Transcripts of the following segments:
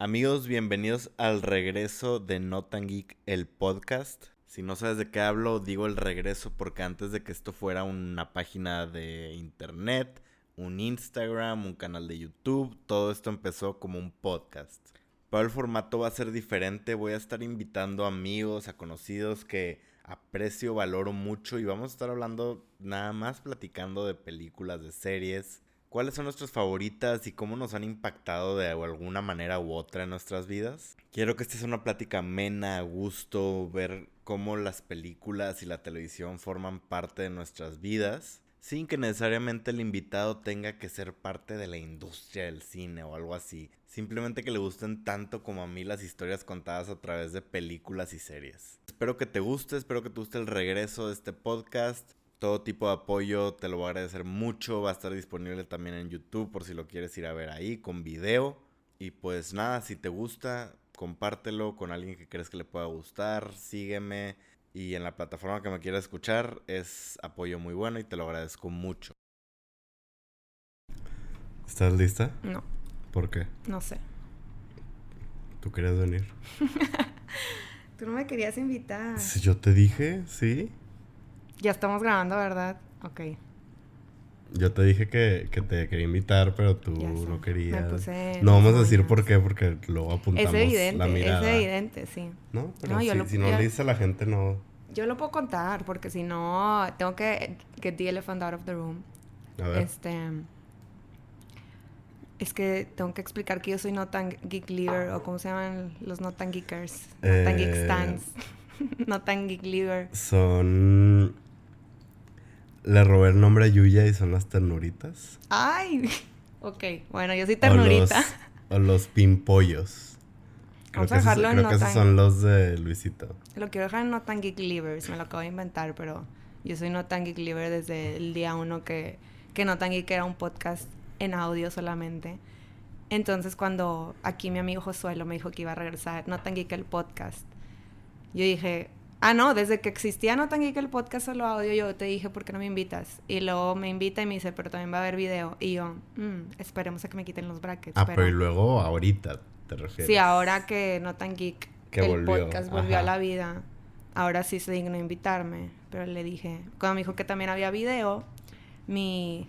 Amigos, bienvenidos al regreso de No Tan Geek, el podcast. Si no sabes de qué hablo, digo el regreso porque antes de que esto fuera una página de internet, un Instagram, un canal de YouTube, todo esto empezó como un podcast. Pero el formato va a ser diferente, voy a estar invitando amigos, a conocidos que aprecio, valoro mucho y vamos a estar hablando nada más platicando de películas, de series, cuáles son nuestras favoritas y cómo nos han impactado de alguna manera u otra en nuestras vidas. Quiero que esta sea una plática amena, a gusto, ver cómo las películas y la televisión forman parte de nuestras vidas, sin que necesariamente el invitado tenga que ser parte de la industria del cine o algo así. Simplemente que le gusten tanto como a mí las historias contadas a través de películas y series. Espero que te guste, espero que te guste el regreso de este podcast todo tipo de apoyo te lo voy a agradecer mucho. Va a estar disponible también en YouTube por si lo quieres ir a ver ahí con video. Y pues nada, si te gusta, compártelo con alguien que crees que le pueda gustar. Sígueme. Y en la plataforma que me quieras escuchar es apoyo muy bueno y te lo agradezco mucho. ¿Estás lista? No. ¿Por qué? No sé. ¿Tú querías venir? Tú no me querías invitar. Si yo te dije, sí. Ya estamos grabando, ¿verdad? Ok. Yo te dije que, que te quería invitar, pero tú no querías. no vamos a decir por qué, porque luego apuntamos es evidente, la mirada. Es evidente, sí. No, pero si, si, no le dice a la gente, no. Yo lo puedo contar, porque si no, tengo que get the elephant out of the room. A ver. Este. Es que tengo que explicar que yo soy no tan geek leader, o cómo se llaman los no tan geekers. No tan geek eh, stands. no tan geek leader. Son le robé el nombre a Yuya y son las ternuritas. Ay, ok. Bueno, yo soy ternurita. O los, pimpollos. Creo Vamos a dejarlo en Creo que esos son los de Luisito. Lo quiero dejar en No Tan Geek Livers. Me lo acabo de inventar, pero yo soy No Tan Geek Liver desde el día uno que, que No Tan Geek era un podcast en audio solamente. Entonces, cuando aquí mi amigo Josuelo me dijo que iba a regresar No Tan Geek el podcast, yo dije, Ah, no, desde que existía No Tan Geek el podcast solo audio, yo te dije, ¿por qué no me invitas? Y luego me invita y me dice, pero también va a haber video. Y yo, mm, esperemos a que me quiten los brackets. Ah, pero, y luego ahorita, ¿te refieres? Sí, ahora que No Tan Geek el podcast volvió a la vida, ahora sí se dignó invitarme. Pero le dije, cuando me dijo que también había video, mi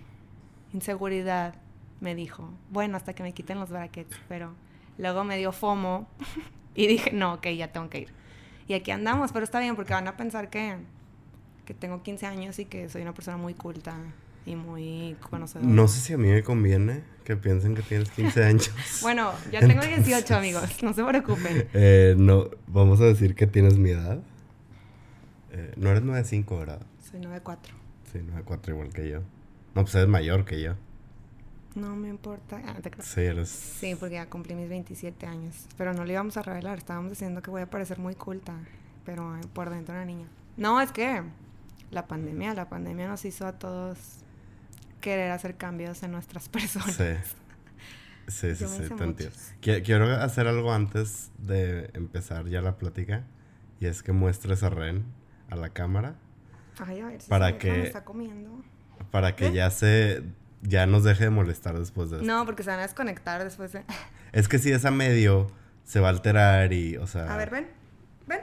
inseguridad me dijo, bueno, hasta que me quiten los brackets. Pero luego me dio FOMO y dije, no, ok, ya tengo que ir. Y aquí andamos, pero está bien porque van a pensar que, que tengo 15 años y que soy una persona muy culta y muy conocedora. No sé si a mí me conviene que piensen que tienes 15 años. bueno, ya tengo 18, amigos, no se preocupen. Eh, no, vamos a decir que tienes mi edad. Eh, no eres 9'5, ¿verdad? Soy 9'4. Sí, 9'4 igual que yo. No, pues eres mayor que yo. No me importa. Ah, sí, eres... Sí, porque ya cumplí mis 27 años. Pero no le íbamos a revelar. Estábamos diciendo que voy a parecer muy culta. Pero eh, por dentro una niña. No, es que la pandemia, la pandemia nos hizo a todos querer hacer cambios en nuestras personas. Sí. Sí, sí, sí, te entiendo. Quiero hacer algo antes de empezar ya la plática. Y es que muestres a Ren a la cámara. Ay, a ver si para que, está comiendo. Para que ya se ya nos deje de molestar después de eso. No, porque se van a desconectar después de... Es que si es a medio, se va a alterar y, o sea... A ver, ven, ven.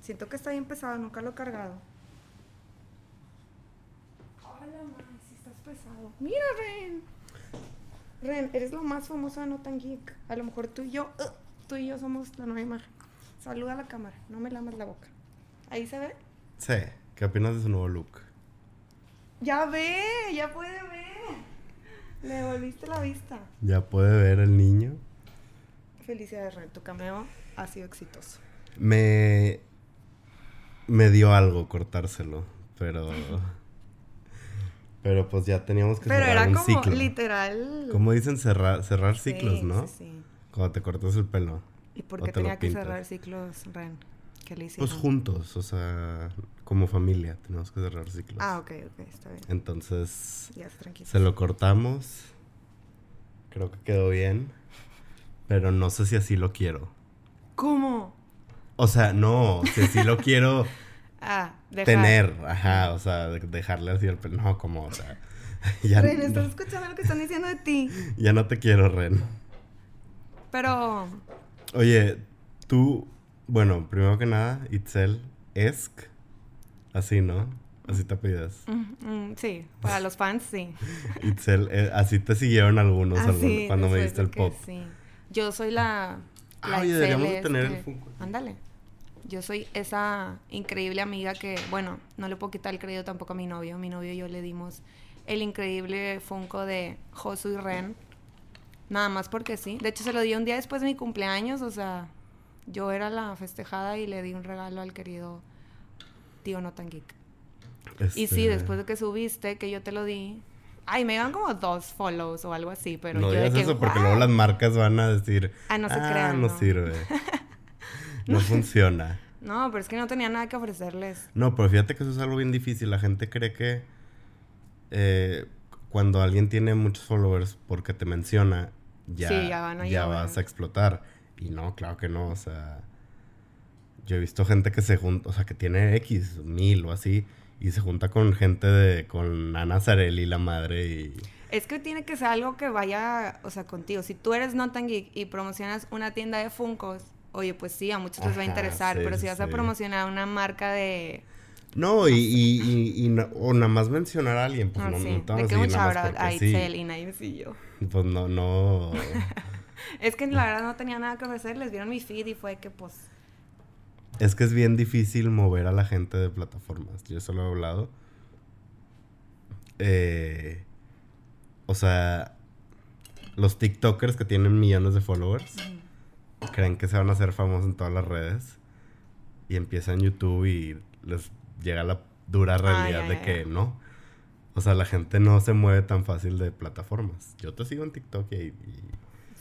Siento que está bien pesado, nunca lo he cargado. Hola, man, si estás pesado. Mira, Ren. Ren, eres lo más famoso de No Tan Geek. A lo mejor tú y yo, uh, tú y yo somos la nueva imagen. Saluda a la cámara, no me lamas la boca. ¿Ahí se ve? Sí. ¿Qué opinas de su nuevo look? Ya ve, ya puede ver. Le volviste la vista. Ya puede ver el niño. Felicidades, Ren. Tu cameo ha sido exitoso. Me. Me dio algo cortárselo, pero. pero pues ya teníamos que pero cerrar era como literal. Como dicen, cerrar, cerrar ciclos, ¿no? Sí, sí. Cuando te cortas el pelo. ¿Y por qué tenía que cerrar ciclos, Ren? ¿Qué le Pues juntos, o sea, como familia, tenemos que cerrar ciclos. Ah, ok, ok, está bien. Entonces, se lo cortamos. Creo que quedó bien. Pero no sé si así lo quiero. ¿Cómo? O sea, no, si así lo quiero ah, tener. Ajá, o sea, dejarle así el pelo. No, como, o sea. Ya Ren, ¿estás escuchando lo que están diciendo de ti? Ya no te quiero, Ren. Pero. Oye, tú, bueno, primero que nada, Itzel Esk. Así, ¿no? Así te pidas. Mm, mm, sí, para los fans, sí. Itzel, eh, así te siguieron algunos, cuando me diste el pop. Sí. Yo soy la. la Oye, deberíamos de tener el Funko. Ándale. Yo soy esa increíble amiga que, bueno, no le puedo quitar el crédito tampoco a mi novio. Mi novio y yo le dimos el increíble Funko de Josu y Ren. Nada más porque sí. De hecho, se lo di un día después de mi cumpleaños. O sea, yo era la festejada y le di un regalo al querido tío No Tan Geek. Y sí, este después de que subiste, que yo te lo di. Ay, me iban como dos follows o algo así, pero no yo digas eso porque luego las marcas van a decir. Ah, no se ah, no sirve. no funciona. No, pero es que no tenía nada que ofrecerles. No, pero fíjate que eso es algo bien difícil. La gente cree que eh, cuando alguien tiene muchos followers porque te menciona, ya, ya, vas a explotar. Y no, claro que no. O sea, yo he visto gente que se junta, o sea, que tiene X, mil o así, y se junta con gente de, con Ana Zarelli, la madre, y... Es que tiene que ser algo que vaya, o sea, contigo. Si tú eres not geek y promocionas una tienda de Funcos, oye, pues sí, a muchos les va a interesar, pero si vas a promocionar una marca de... No, y, y, y, o nada más mencionar a alguien, pues ah, no, sí. no a a Itzel y nadie y yo. Pues no, no... es que la verdad no tenía nada que ofrecer, les vieron mi feed y fue que pues... Es que es bien difícil mover a la gente de plataformas. Yo solo he hablado. Eh, o sea, los TikTokers que tienen millones de followers creen que se van a hacer famosos en todas las redes y empiezan YouTube y les llega la dura realidad de que no. O sea, la gente no se mueve tan fácil de plataformas. Yo te sigo en TikTok y, y,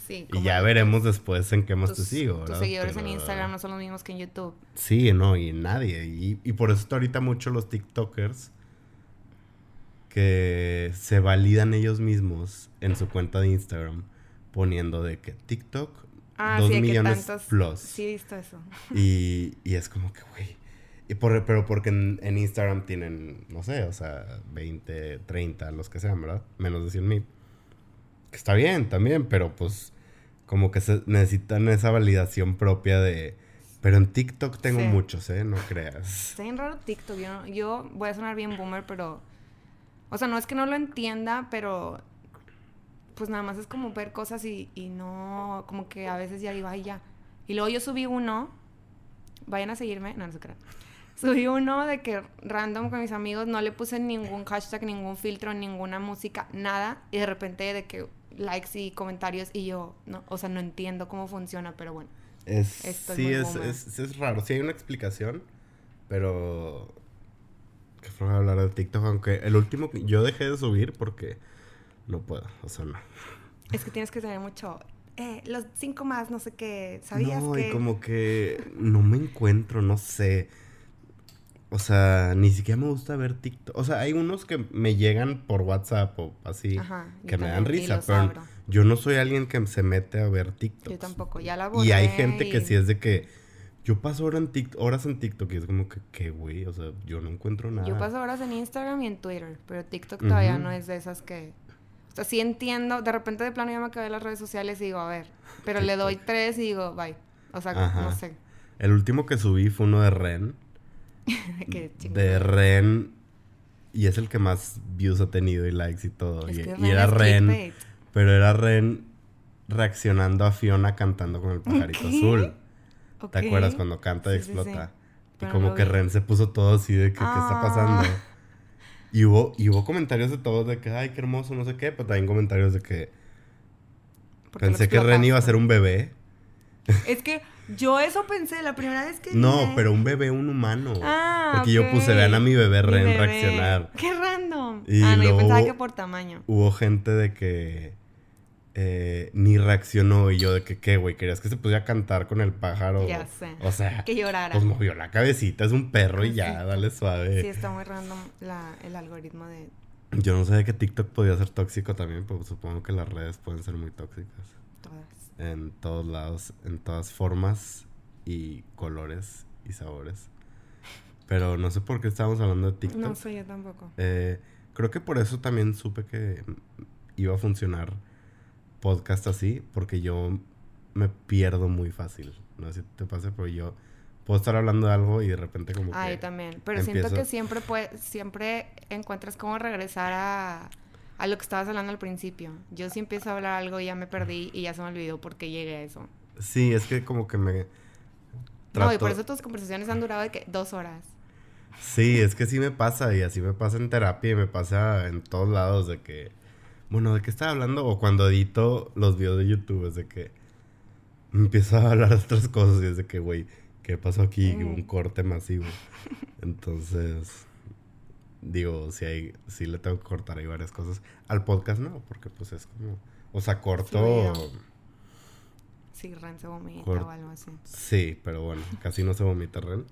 y ya veremos después en qué más te sigo. Tus seguidores en Instagram no son los mismos que en YouTube. Sí, no, y nadie. Y, y por eso está ahorita mucho los TikTokers que se validan ellos mismos en su cuenta de Instagram poniendo de que TikTok ah, dos millones plus. Sí, he visto eso. Y, y es como que, güey. Y por, pero porque en, Instagram tienen, no sé, o sea, 20, 30, los que sean, ¿verdad? Menos de 100 mil. Que está bien también, pero pues como que se necesitan esa validación propia de... Pero en TikTok tengo muchos, ¿eh? No creas. Está bien raro TikTok. Yo, yo voy a sonar bien boomer, pero... O sea, no es que no lo entienda, pero pues nada más es como ver cosas y, y no, como que a veces ya digo, ay, ya. Y luego yo subí uno, vayan a seguirme, no, no se crean. Subí uno de que random con mis amigos, no le puse ningún hashtag, ningún filtro, ninguna música, nada. Y de repente de que likes y comentarios y yo, no, o sea, no entiendo cómo funciona, pero bueno. Es, sí, es, es, es, raro. Sí hay una explicación, pero... Que fue hablar de TikTok, aunque el último yo dejé de subir porque no puedo, o sea, no. Es que tienes que tener mucho. Eh, los cinco más, no sé qué. ¿Sabías no, que.? Y como que no me encuentro, no sé. O sea, ni siquiera me gusta ver TikTok. O sea, hay unos que me llegan por WhatsApp o así, que me dan risa, pero yo no soy alguien que se mete a ver TikTok. Yo tampoco, ya la Y hay gente que sí es de que yo paso horas en, TikTok, horas en TikTok y es como que, ¿qué, güey? O sea, yo no encuentro nada. Yo paso horas en Instagram y en Twitter, pero TikTok todavía no es de esas que o sea, sí entiendo, de repente de plano ya me acabé las redes sociales y digo, a ver, pero le doy tres y digo, bye. O sea, no sé. El último que subí fue uno de Ren. de Ren. Y es el que más views ha tenido y likes y todo. y, era Ren. Pero era Ren reaccionando a Fiona cantando con el pajarito azul. ¿Te acuerdas cuando canta y explota? Y como que Ren se puso todo así de que, ¿qué está pasando? Ah. Y hubo, y hubo comentarios de todos de que, ay, qué hermoso, no sé qué, pero también comentarios de que pensé que Ren iba a ser un bebé. Es que yo eso pensé la primera vez que. No, pero un bebé, un humano. Ah, Porque yo puse, vean a mi bebé Ren reaccionar. Qué random. ah, no, yo pensaba que por tamaño. Hubo gente de que eh, ni reaccionó y yo de que, ¿qué, güey? ¿Querías que se pudiera cantar con el pájaro? Ya sé. O sea, que llorara. Pues movió la cabecita, es un perro y ya, dale suave. Sí, está muy random el algoritmo de... Yo no sabía que TikTok podía ser tóxico también, pero supongo que las redes pueden ser muy tóxicas. Todas. En todos lados, en todas formas y colores y sabores. Pero no sé por qué estábamos hablando de TikTok. No sé, yo tampoco. Eh, creo que por eso también supe que iba a funcionar podcast así, porque yo me pierdo muy fácil. No sé si te pasa, pero yo puedo estar hablando de algo y de repente como Ay, que también. Pero siento que siempre puede, siempre encuentras cómo regresar a, a lo que estabas hablando al principio. Yo sí empiezo a hablar algo y ya me perdí y ya se me olvidó por qué llegué a eso. Sí, es que como que me... No, y por eso tus conversaciones han durado de que dos horas. Sí, es que sí me pasa y así me pasa en terapia y me pasa en todos lados de que... Bueno, ¿de qué estaba hablando? O cuando edito los videos de YouTube es de que empiezo a hablar de otras cosas y es de que, güey, ¿qué pasó aquí? Un corte masivo. Entonces, digo, si hay, si le tengo que cortar ahí varias cosas. Al podcast no, porque pues es como, o sea, corto... Sí, Ren se vomita o algo así. Sí, pero bueno, casi no se vomita Ren.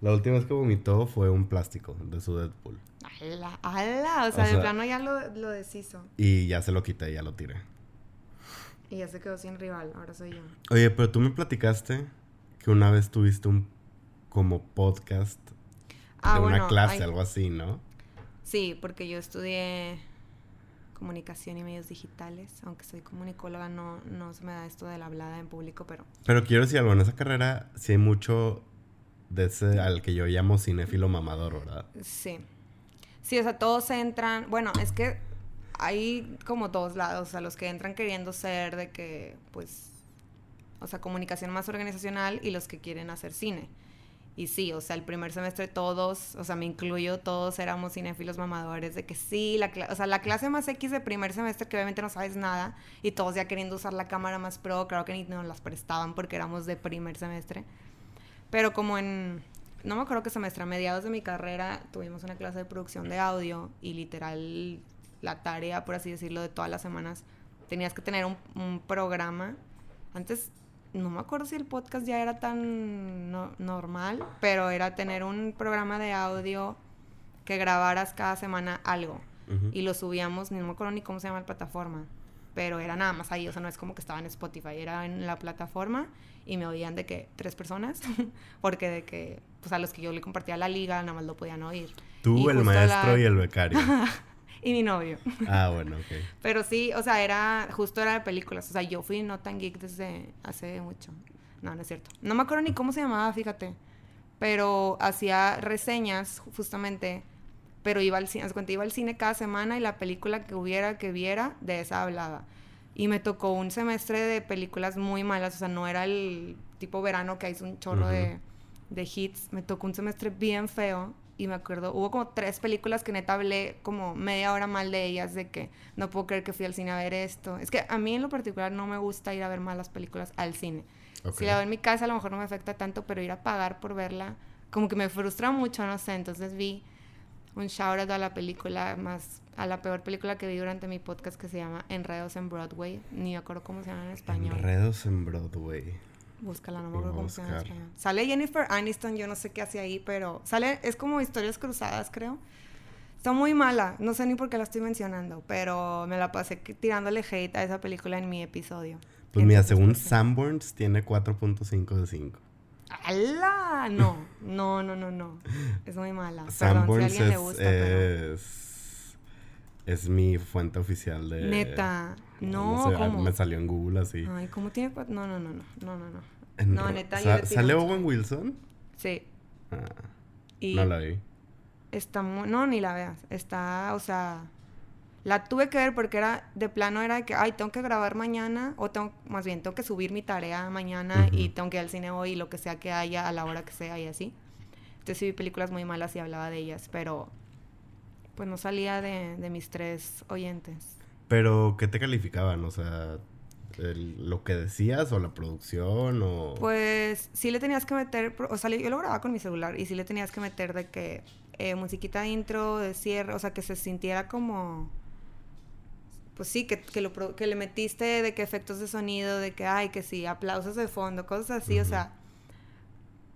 La última vez que vomitó fue un plástico de su Deadpool. ¡Hala! ¡Hala! O sea, de plano ya lo, lo deshizo. Y ya se lo quité, ya lo tiré. Y ya se quedó sin rival, ahora soy yo. Oye, pero tú me platicaste que una vez tuviste un como podcast ah, de una clase, algo así, ¿no? Sí, porque yo estudié comunicación y medios digitales, aunque soy comunicóloga, no, no se me da esto de la hablada en público, pero... Pero quiero decir algo, en esa carrera sí hay mucho de ese al que yo llamo cinéfilo mamador, ¿verdad? Sí. Sí, o sea, todos entran, bueno, es que hay como dos lados, a los que entran queriendo ser de que, pues, o sea, comunicación más organizacional y los que quieren hacer cine. Y sí, o sea, el primer semestre todos, o sea, me incluyo, todos éramos cinéfilos mamadores de que sí, la o sea, la clase más X de primer semestre que obviamente no sabes nada y todos ya queriendo usar la cámara más pro, claro que ni nos las prestaban porque éramos de primer semestre. Pero como en, no me acuerdo qué semestre, a mediados de mi carrera tuvimos una clase de producción de audio y literal la tarea, por así decirlo, de todas las semanas, tenías que tener un, programa. Antes, no me acuerdo si el podcast ya era tan normal, pero era tener un programa de audio que grabaras cada semana algo. Y lo subíamos, ni no me acuerdo ni cómo se llama la plataforma, pero era nada más ahí, o sea, no es como que estaba en Spotify, era en la plataforma y me oían de que tres personas, porque de que, pues a los que yo le compartía la liga, nada más lo podían oír. Tú, el maestro y el becario. y mi novio. Ah, bueno, ok. Pero sí, o sea, era, justo era de películas. O sea, yo fui no tan geek desde hace mucho. No, no es cierto. No me acuerdo ni cómo se llamaba, fíjate. Pero hacía reseñas, justamente. Pero iba al cine, iba al cine cada semana y la película que hubiera, que viera, de esa hablaba. Y me tocó un semestre de películas muy malas. O sea, no era el tipo verano que hay un chorro de, de hits. Me tocó un semestre bien feo y me acuerdo, hubo como tres películas que neta hablé como media hora mal de ellas, de que no puedo creer que fui al cine a ver esto. Es que a mí en lo particular no me gusta ir a ver malas películas al cine. Si la veo en mi casa a lo mejor no me afecta tanto, pero ir a pagar por verla como que me frustra mucho, no sé. Entonces vi un shout out a la película más, a la peor película que vi durante mi podcast que se llama Enredos en Broadway. Ni me acuerdo cómo se llama en español. Enredos en Broadway. Búscala, no me acuerdo cómo se llama Sale Jennifer Aniston, yo no sé qué hace ahí, pero sale, es como historias cruzadas, creo. Está muy mala, no sé ni por qué la estoy mencionando, pero me la pasé tirándole hate a esa película en mi episodio. Pues mira, según Sanborns tiene 4.5 de 5. ¡Hala! No, no, no, no, no. Es muy mala. Sanborns si es, le gusta, es, es mi fuente oficial de... Neta. No, ¿cómo? me salió en Google así. Ay, ¿cómo tiene No, no, no, no, no, no, no. No, neta, yo ¿Sale Owen Wilson? Sí. Ah, no la vi. Está muy... No, ni la veas. Está, o sea... La tuve que ver porque era, de plano era de que, ay, tengo que grabar mañana, o tengo, más bien, tengo que subir mi tarea mañana y tengo que ir al cine hoy y lo que sea que haya a la hora que sea y así. Entonces sí vi películas muy malas y hablaba de ellas, pero pues no salía de, de mis tres oyentes. Pero, ¿qué te calificaban? O sea, lo que decías o la producción o... Pues sí le tenías que meter, o sea, yo lo grababa con mi celular y sí le tenías que meter de que eh, musiquita de intro, de cierre, o sea, que se sintiera como... Pues sí, que, que, lo, que le metiste de que efectos de sonido, de que, ay, que sí, aplausos de fondo, cosas así, o sea...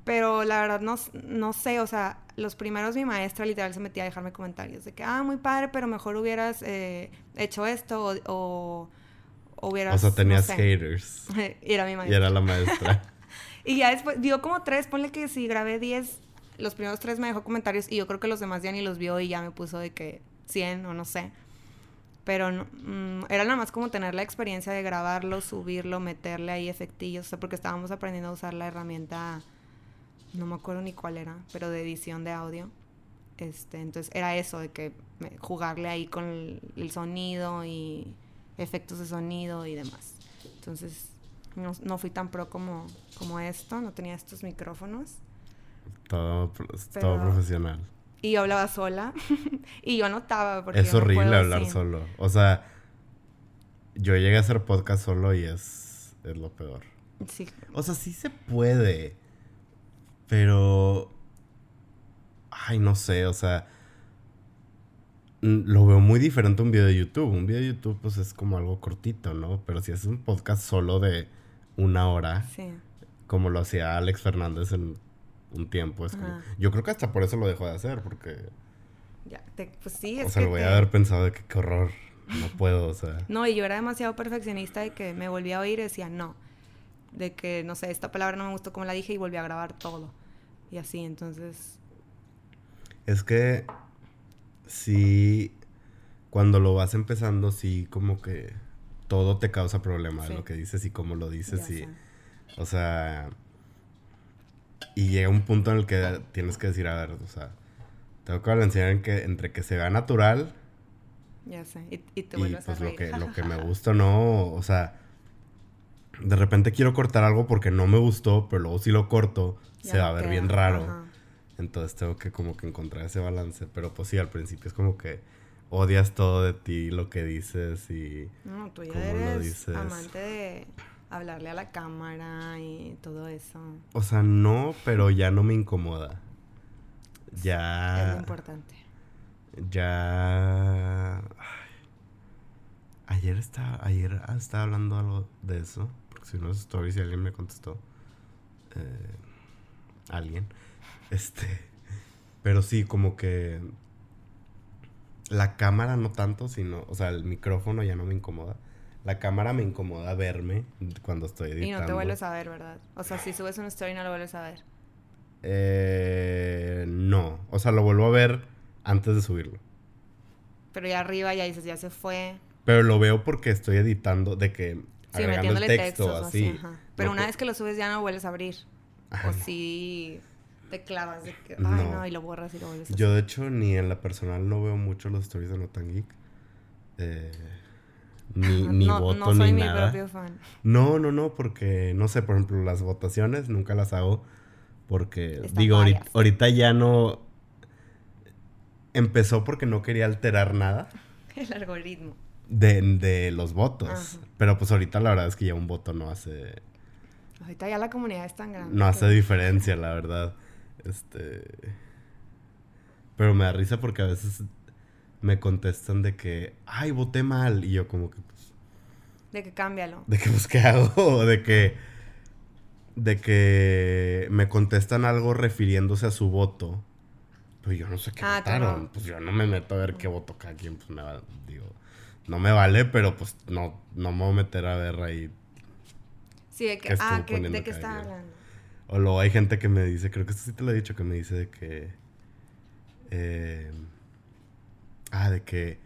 Pero la verdad no, no sé, o sea, los primeros mi maestra literal se metía a dejarme comentarios de que, ah, muy padre, pero mejor hubieras eh, hecho esto o, o, hubieras... O sea, tenías haters. y era mi maestra. Y era la maestra. y ya después, dio como tres, ponle que si grabé diez, los primeros tres me dejó comentarios y yo creo que los demás ya ni los vio y ya me puso de que cien o no sé. Pero mm, era nada más como tener la experiencia de grabarlo, subirlo, meterle ahí efectillos, o sea, porque estábamos aprendiendo a usar la herramienta, no me acuerdo ni cuál era, pero de edición de audio. Este, entonces era eso, de que jugarle ahí con el, sonido y efectos de sonido y demás. Entonces no, no, fui tan pro como, como esto, no tenía estos micrófonos. Todo, todo profesional. Y yo hablaba sola. y yo notaba. Porque es horrible hablar solo. O sea, yo llegué a hacer podcast solo y es, es lo peor. Sí. O sea, sí se puede. Pero. Ay, no sé, o sea. Lo veo muy diferente a un video de YouTube. Un video de YouTube, pues es como algo cortito, ¿no? Pero si es un podcast solo de una hora. Sí. Como lo hacía Alex Fernández en un tiempo. Es como, yo creo que hasta por eso lo dejó de hacer, porque... Ya, pues sí, es O sea, lo voy a haber pensado de que qué horror, no puedo, o sea... No, y yo era demasiado perfeccionista de que me volvía a oír y decía no. De que, no sé, esta palabra no me gustó como la dije y volví a grabar todo. Y así, entonces... Es que sí, cuando lo vas empezando, sí, como que todo te causa problema lo que dices y cómo lo dices y... O sea, y llega un punto en el que tienes que decir, a ver, o sea, tengo que balancear en que, entre que se vea natural. Ya sé, y, y te vuelves pues, a Lo que, lo que me gusta, no, o sea, de repente quiero cortar algo porque no me gustó, pero luego si lo corto, se va a ver bien raro. Entonces tengo que como que encontrar ese balance. Pero pues sí, al principio es como que odias todo de ti, lo que dices y... No, tú ya eres amante de hablarle a la cámara y todo eso. O sea, no, pero ya no me incomoda. Ya. Es lo importante. Ya. Ayer estaba, ayer estaba hablando algo de eso. Porque si no es story, si alguien me contestó. Eh, alguien. Este. Pero sí, como que. La cámara no tanto, sino. O sea, el micrófono ya no me incomoda. La cámara me incomoda verme cuando estoy editando. Y no te vuelves a ver, ¿verdad? O sea, si subes una story no lo vuelves a ver. Eh, no. O sea, lo vuelvo a ver antes de subirlo. Pero ya arriba ya dices, ya se fue. Pero lo veo porque estoy editando de que... Sí, metiéndole el texto, así. Pero una vez que lo subes ya no vuelves a abrir. O si te clavas de que... Ay, no. y lo borras y lo vuelves a Yo, de hecho, ni en la personal no veo mucho los stories de Notan Geek. Eh ni, ni voto no soy ni mi Propio fan. No, no, no, porque no sé, por ejemplo, las votaciones nunca las hago porque digo, ahorita, ya no empezó porque no quería alterar nada. El algoritmo. De, de los votos. Pero pues ahorita la verdad es que ya un voto no hace. Ahorita ya la comunidad es tan grande. No hace diferencia, la verdad. Este. Pero me da risa porque a veces me contestan de que, ay, voté mal. Y yo como que, pues... De que cámbialo. De que, pues, ¿qué hago? De que... De que me contestan algo refiriéndose a su voto. Pues yo no sé qué ah, votaron. Pues yo no me meto a ver qué voto cada quien. Pues me va, digo, no me vale, pero pues no, no me voy a meter a ver ahí. Sí, de que, ah, de qué está hablando. O luego hay gente que me dice, creo que esto sí te lo he dicho, que me dice de que... Eh, Ah, de que.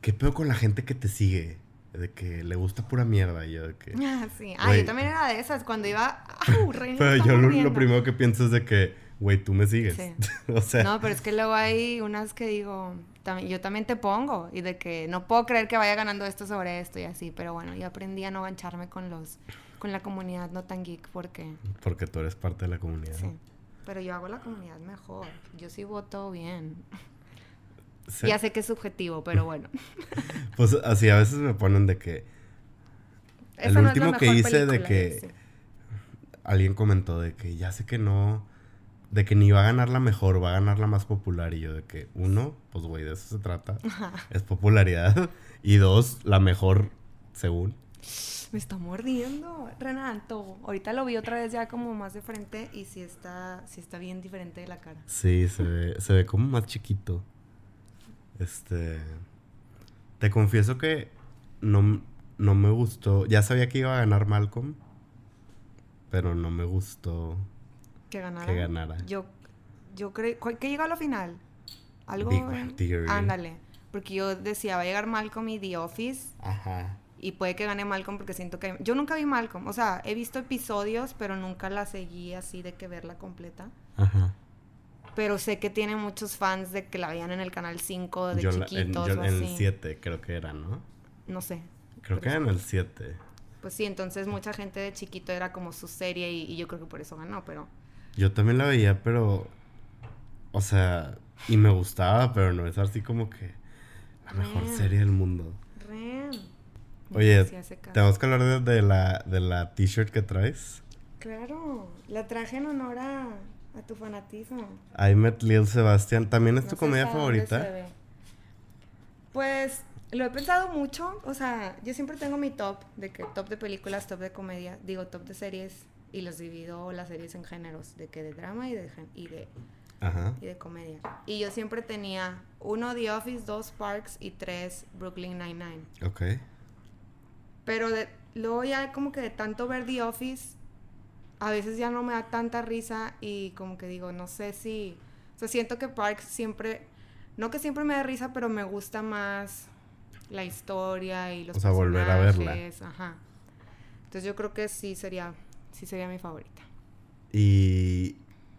¿Qué pedo con la gente que te sigue? De que le gusta pura mierda. Y yo de que. Ah, sí. Ah, yo también era de esas. Cuando iba. pero yo lo, primero que pienso es de que, güey, tú me sigues. Sí. o sea. No, pero es que luego hay unas que digo. yo también te pongo. Y de que no puedo creer que vaya ganando esto sobre esto y así. Pero bueno, yo aprendí a no gancharme con los. Con la comunidad no tan geek porque. Porque tú eres parte de la comunidad. Sí. Pero yo hago la comunidad mejor. Yo sí voto bien. Ya sé que es subjetivo, pero bueno. pues así a veces me ponen de que... el último que hice de que... Alguien comentó de que ya sé que no... De que ni va a ganar la mejor, va a ganar la más popular. Y yo de que, uno, pues güey, de eso se trata. Es popularidad. Y dos, la mejor según. Me está mordiendo, Renato. Ahorita lo vi otra vez ya como más de frente y sí está, sí está bien diferente de la cara. Sí, se ve, se ve como más chiquito. Este. Te confieso que no, no me gustó. Ya sabía que iba a ganar Malcolm. Pero no me gustó que ganara. Que ganara. Yo, yo creo. ¿Qué llegó a la final? Algo. Big Theory. Ándale. Porque yo decía, va a llegar Malcolm y The Office. Ajá. Y puede que gane Malcolm porque siento que... Yo nunca vi Malcolm. O sea, he visto episodios, pero nunca la seguí así de que verla completa. Ajá. Pero sé que tiene muchos fans de que la veían en el canal 5 de chiquitos en, el 7 creo que era, ¿no? No sé. Creo que era en el 7. Pues sí, entonces mucha gente de chiquito era como su serie y, y yo creo que por eso ganó, pero... Yo también la veía, pero... O sea, y me gustaba, pero no es así como que la mejor serie del mundo. Oye, tenemos que hablar de, la, de la t-shirt que traes. Claro, la traje en honor a, tu fanatismo. I Met Lil Sebastian. ¿También es tu comedia favorita? Pues lo he pensado mucho. O sea, yo siempre tengo mi top de que top de películas, top de comedia, digo top de series y los divido las series en géneros, de que de drama y de, y de Ajá. y de comedia. Y yo siempre tenía uno The Office, dos Parks y tres Brooklyn Nine-Nine. Ok. Pero de, luego ya como que de tanto ver The Office, a veces ya no me da tanta risa y como que digo, no sé si... O sea, siento que Parks siempre... No que siempre me da risa, pero me gusta más la historia y los o sea, volver a verla. Ajá. Entonces yo creo que sí sería, sí sería mi favorita. Y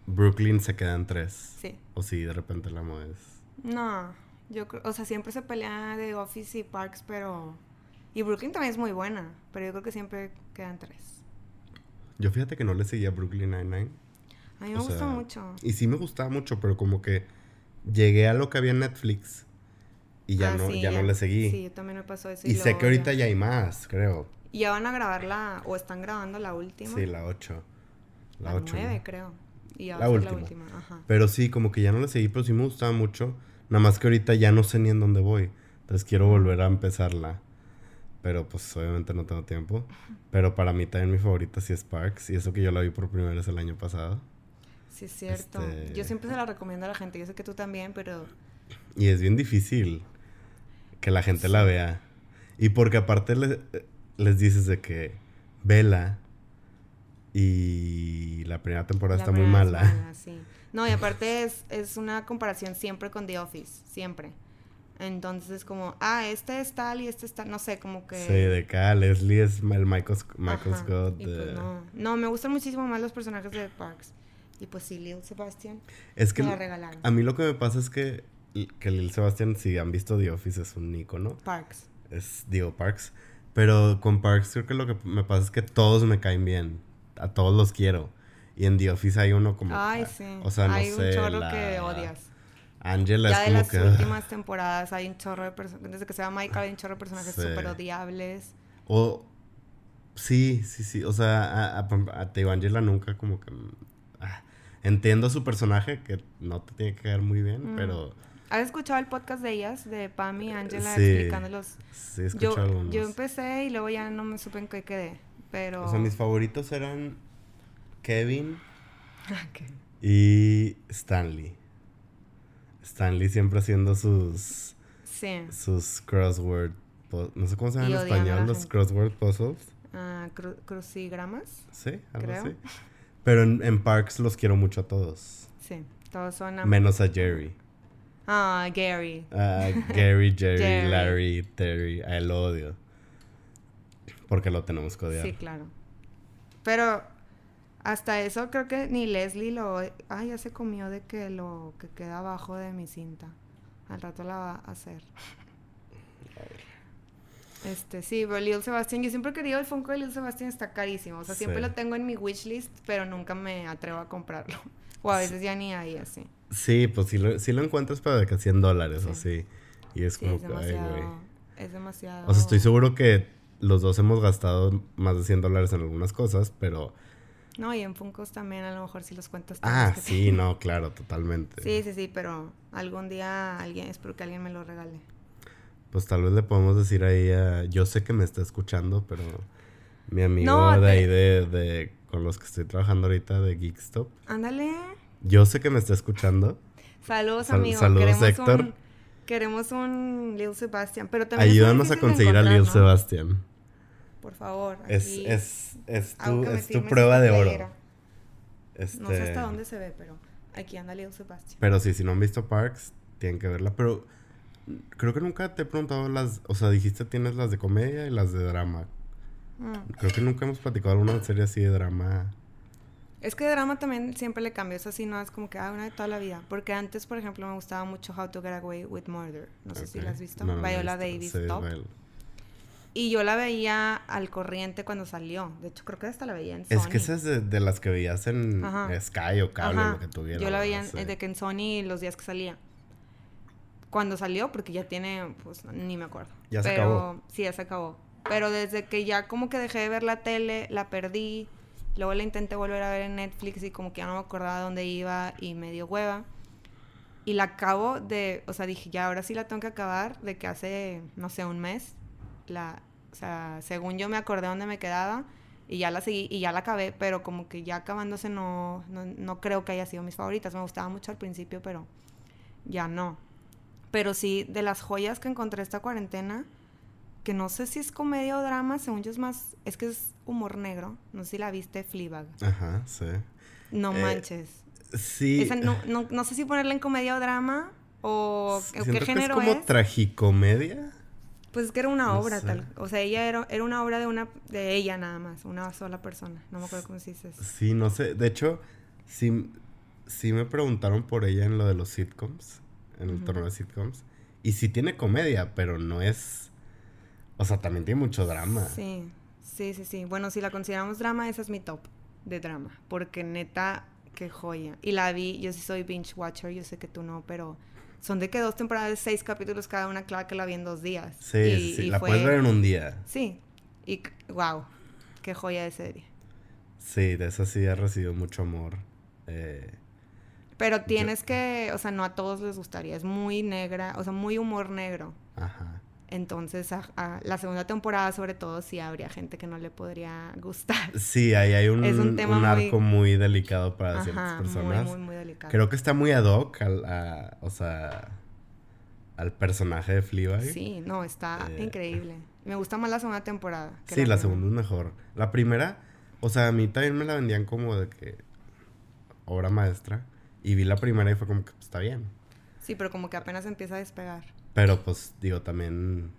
Brooklyn se quedan tres. Sí. O si de repente la mueves. No, yo creo, o sea, siempre se pelea de Office y Parks, pero... Y Brooklyn también es muy buena, pero yo creo que siempre quedan tres. Yo fíjate que no le seguía Brooklyn Nine-Nine. A mí me gusta mucho. Y sí me gustaba mucho, pero como que llegué a lo que había en Netflix y ya, ah, no, ya, no le seguí. Sí, yo también me pasó eso. Y, sé que ahorita ya... hay más, creo. Y ya van a grabar la, o están grabando la última. Sí, la 8. La, 8. 9, creo. Y la, última. Pero sí, como que ya no le seguí, pero sí me gustaba mucho. Nada más que ahorita ya no sé ni en dónde voy. Entonces quiero volver a empezarla. Pero pues obviamente no tengo tiempo. Pero para mí también mi favorita sí es Parks. Y eso que yo la vi por primera vez el año pasado. Sí, es cierto. Este yo siempre se la recomiendo a la gente. Yo sé que tú también, pero... Y es bien difícil que la gente la vea. Y porque aparte les dices de que vela y la primera temporada está muy mala. No, y aparte es, es una comparación siempre con The Office, siempre. Entonces es como, ah, este es tal y este es tal, no sé, como que... Sí, de acá, Leslie es el Michael, Michael Scott. Pues no. no, me gustan muchísimo más los personajes de Parks. Y pues sí, Lil Sebastian. Es que a mí lo que me pasa es que, que Lil Sebastian, si han visto The Office, es un icono. Parks. Es, digo, Parks. Pero con Parks creo que lo que me pasa es que todos me caen bien a todos los quiero. Y en The Office hay uno como... Ay, sí. O sea, no hay un chorro que odias. Angela ya es como de las últimas temporadas hay un chorro de personajes... Desde que se va Michael hay un chorro de personajes súper odiables. O... Sí, sí, sí. O sea, a, a, a Angela nunca como que... Ah, entiendo su personaje, que no te tiene que quedar muy bien, mm. pero... ¿Has escuchado el podcast de ellas, de Pam y Angela, sí, explicándolos? Sí, he yo, Yo empecé y luego ya no me supe en qué quedé. Pero... O sea, mis favoritos eran Kevin y Stanley. Stanley siempre haciendo sus... Sí. Sus crossword... No sé cómo se llaman en español los crossword puzzles. Ah, crucigramas. Sí, algo así. Pero en, Parks los quiero mucho a todos. Sí, todos son... Menos a Jerry. Ah, Gary. Ah, Gary, Jerry, Larry, Terry. A él odio. Porque lo tenemos que odiar. Sí, claro. Pero hasta eso creo que ni Leslie lo... Ay, ya se comió de que lo que queda abajo de mi cinta. Al rato la va a hacer. Este, sí, pero Lil Sebastián, yo siempre he querido el Funko de Lil Sebastián, está carísimo. O sea, siempre lo tengo en mi wishlist, pero nunca me atrevo a comprarlo. O a veces ya ni ahí así. Sí, pues sí lo, lo encuentras para de 100 dólares o así. Y es como es demasiado, Es demasiado. O sea, estoy seguro que los dos hemos gastado más de 100 dólares en algunas cosas, pero... No, y en Funkos también a lo mejor si los cuentas. Ah, sí, no, claro, totalmente. Sí, sí, sí, pero algún día alguien, espero que alguien me lo regale. Pues tal vez le podemos decir ahí a... Yo sé que me está escuchando, pero mi amigo de ahí de, de... Con los que estoy trabajando ahorita de Geekstop. Ándale. Yo sé que me está escuchando. Saludos, amigo. Saludos, Héctor. Queremos un Lil Sebastian, pero también... Ayúdanos a conseguir a Lil Sebastian. Por favor. Es, es, es, tu, es tu prueba de oro. Este... No sé hasta dónde se ve, pero aquí anda Lil Sebastian. Pero sí, si no han visto Parks, tienen que verla. Pero Creo que nunca te he preguntado las... O sea, dijiste tienes las de comedia y las de drama. Mm. Creo que nunca hemos platicado alguna serie así de drama. Es que de drama también siempre le cambio. así no es como que, ah, una de toda la vida. Porque antes, por ejemplo, me gustaba mucho How to Get Away with Murder. No sé si la has visto. Viola Davis Top. Y yo la veía al corriente cuando salió. De hecho, creo que hasta la veía en Sony. Es que esa es de, las que veías en Sky o cable, lo que tuviera. Yo la veía de que en Sony los días que salía. Cuando salió, porque ya tiene, pues, ni me acuerdo. Ya se acabó. Sí, ya se acabó. Pero desde que ya como que dejé de ver la tele, la perdí. Luego la intenté volver a ver en Netflix y como que ya no me acordaba dónde iba y me dio hueva. Y la acabo de, o sea, dije, ya ahora sí la tengo que acabar, de que hace, no sé, un mes la, o sea, según yo me acordé dónde me quedaba y ya la seguí y ya la acabé, pero como que ya acabándose no, no, creo que haya sido mis favoritas. Me gustaba mucho al principio, pero ya no. Pero sí, de las joyas que encontré esta cuarentena, que no sé si es comedia o drama, según yo es más, es que es humor negro. No sé si la viste, Fleabag. Ajá, sí. No eh, manches. Sí. no, no, no, sé si ponerla en comedia o drama o, qué género es. como tragicomedia. Pues es que era una obra tal, o sea, ella era, era una obra de una de ella nada más, una sola persona. No me acuerdo cómo se dice eso. Sí, no sé, de hecho sí sí me preguntaron por ella en lo de los sitcoms, en el torneo de sitcoms, y sí tiene comedia, pero no es o sea, también tiene mucho drama. Sí. Sí, sí, sí. Bueno, si la consideramos drama, esa es mi top de drama, porque neta qué joya. Y la vi, yo sí soy binge watcher, yo sé que tú no, pero son de que dos temporadas seis capítulos cada una, claro que la vi en dos días. Sí, sí, la puedes ver en un día. Sí, y wow, qué joya de serie. Sí, de esa sí ha recibido mucho amor. Eh, Pero tienes que, o sea, no a todos les gustaría, es muy negra, o sea, muy humor negro. Ajá. Entonces, a, la segunda temporada, sobre todo, sí habría gente que no le podría gustar. Sí, ahí hay un, un, arco muy, delicado para ciertas personas. Muy, muy, muy delicado. Creo que está muy ad hoc al, o sea, al personaje de Fleabag. Sí, no, está eh, increíble. Me gusta más la segunda temporada. sí, la, segunda es mejor. La primera, o sea, a mí también me la vendían como de que obra maestra. Y vi la primera y fue como que pues, está bien. Sí, pero como que apenas empieza a despegar. Pero pues digo, también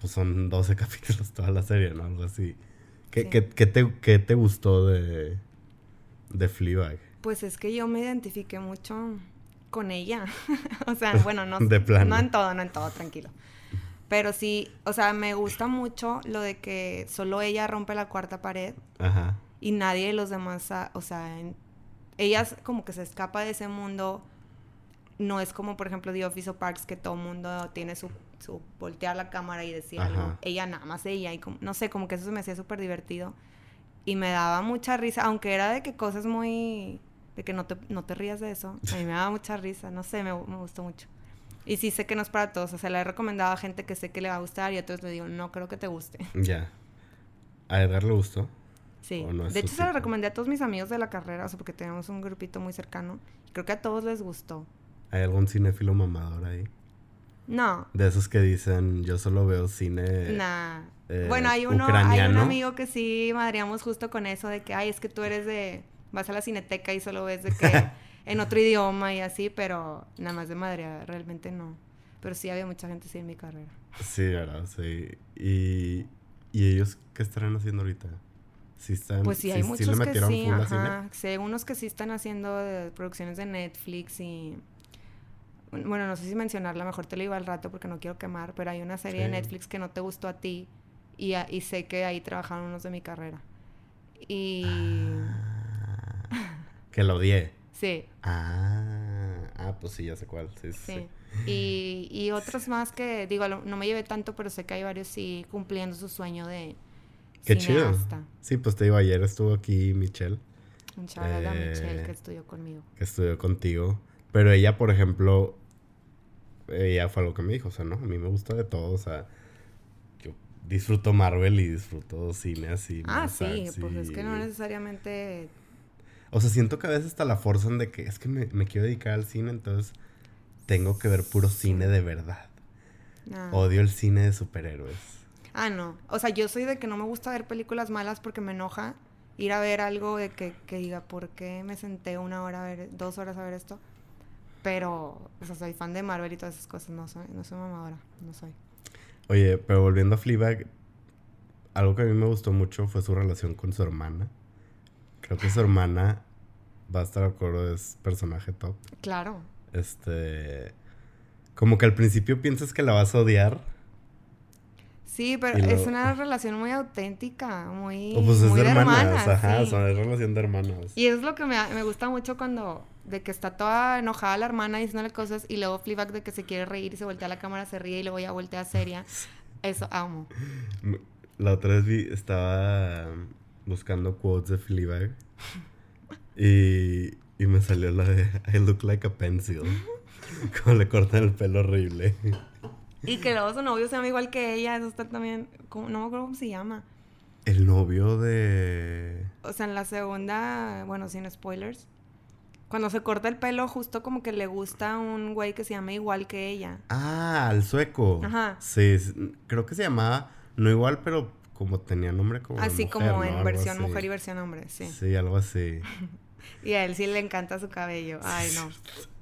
pues son 12 capítulos toda la serie, ¿no? Algo así. ¿Qué, ¿qué, qué, te, ¿Qué, te, gustó de, de Fleabag? Pues es que yo me identifiqué mucho con ella. o sea, bueno, no, de no en todo, no en todo, tranquilo. Pero sí, o sea, me gusta mucho lo de que solo ella rompe la cuarta pared Ajá. y nadie de los demás, o sea, ella como que se escapa de ese mundo no es como, por ejemplo, The Office of Parks, que todo mundo tiene su, su voltear la cámara y decir algo. Ella nada más ella. Y como, no sé, como que eso se me hacía súper divertido. Y me daba mucha risa, aunque era de que cosas muy... De que no te, no te rías de eso. A mí me daba mucha risa. No sé, me, me gustó mucho. Y sí sé que no es para todos. O sea, le he recomendado a gente que sé que le va a gustar y a otros le digo, no creo que te guste. Ya. ¿A Edgar le gustó? Sí. de hecho, se lo recomendé a todos mis amigos de la carrera, o sea, porque tenemos un grupito muy cercano. Creo que a todos les gustó. ¿Hay algún cinéfilo mamador ahí? No. De esos que dicen, yo solo veo cine. Nah. Eh, bueno, hay uno, hay un amigo que sí madreamos justo con eso de que, ay, es que tú eres de. vas a la cineteca y solo ves de que. en otro idioma y así, pero nada más de madre, realmente no. Pero sí había mucha gente así en mi carrera. Sí, verdad, sí. ¿Y, ¿y ellos qué estarán haciendo ahorita? Sí están, pues sí, hay muchos que sí, ajá. Sí, hay unos que sí están haciendo producciones de Netflix y bueno, no sé si mencionarla, mejor te lo iba al rato porque no quiero quemar, pero hay una serie de Netflix que no te gustó a ti y, y sé que ahí trabajaron unos de mi carrera. Y... Ah, que lo odié. Sí. Ah, ah, pues sí, ya sé cuál. Sí, sí. Y, y otros más que, digo, no me llevé tanto, pero sé que hay varios sí cumpliendo su sueño de Qué chido. Sí, pues te digo, ayer estuvo aquí Michelle. Un chaval eh, Michelle que estudió conmigo. Que estudió contigo. Pero ella, por ejemplo, ella fue algo que me dijo, o sea, no, a mí me gusta de todo, o sea, yo disfruto Marvel y disfruto cine así. Ah, sí, pues es que no necesariamente... O sea, siento que a veces hasta la forzan de que es que me, quiero dedicar al cine, entonces tengo que ver puro cine de verdad. Ah. Odio el cine de superhéroes. Ah, no. O sea, yo soy de que no me gusta ver películas malas porque me enoja ir a ver algo de que, que diga, ¿por qué me senté una hora a ver, dos horas a ver esto? Pero, o sea, soy fan de Marvel y todas esas cosas. No soy, no soy mamadora, no soy. Oye, pero volviendo a Fleabag, algo que a mí me gustó mucho fue su relación con su hermana. Creo que su hermana va a estar de acuerdo, es personaje top. Claro. Este. Como que al principio piensas que la vas a odiar. Sí, pero es una relación muy auténtica, muy. pues es de hermanas, ajá, son es relación de hermanas. Y es lo que me, me, gusta mucho cuando. De que está toda enojada la hermana diciéndole cosas y luego flipback de que se quiere reír y se voltea a la cámara, se ríe y luego ya voltea seria. Eso amo. La otra vez vi, estaba buscando quotes de Fleabag y, y me salió la de I look like a pencil. Como le cortan el pelo horrible. Y que luego su novio se llama igual que ella, eso está también, no me acuerdo cómo se llama. El novio de... O sea, en la segunda, bueno, sin spoilers, cuando se corta el pelo, justo como que le gusta un güey que se llama igual que ella. Ah, el sueco. Ajá. Sí, creo que se llamaba, no igual, pero como tenía nombre como Así como en versión mujer y versión hombre, sí. Sí, algo así. y a él sí le encanta su cabello. Ay, no.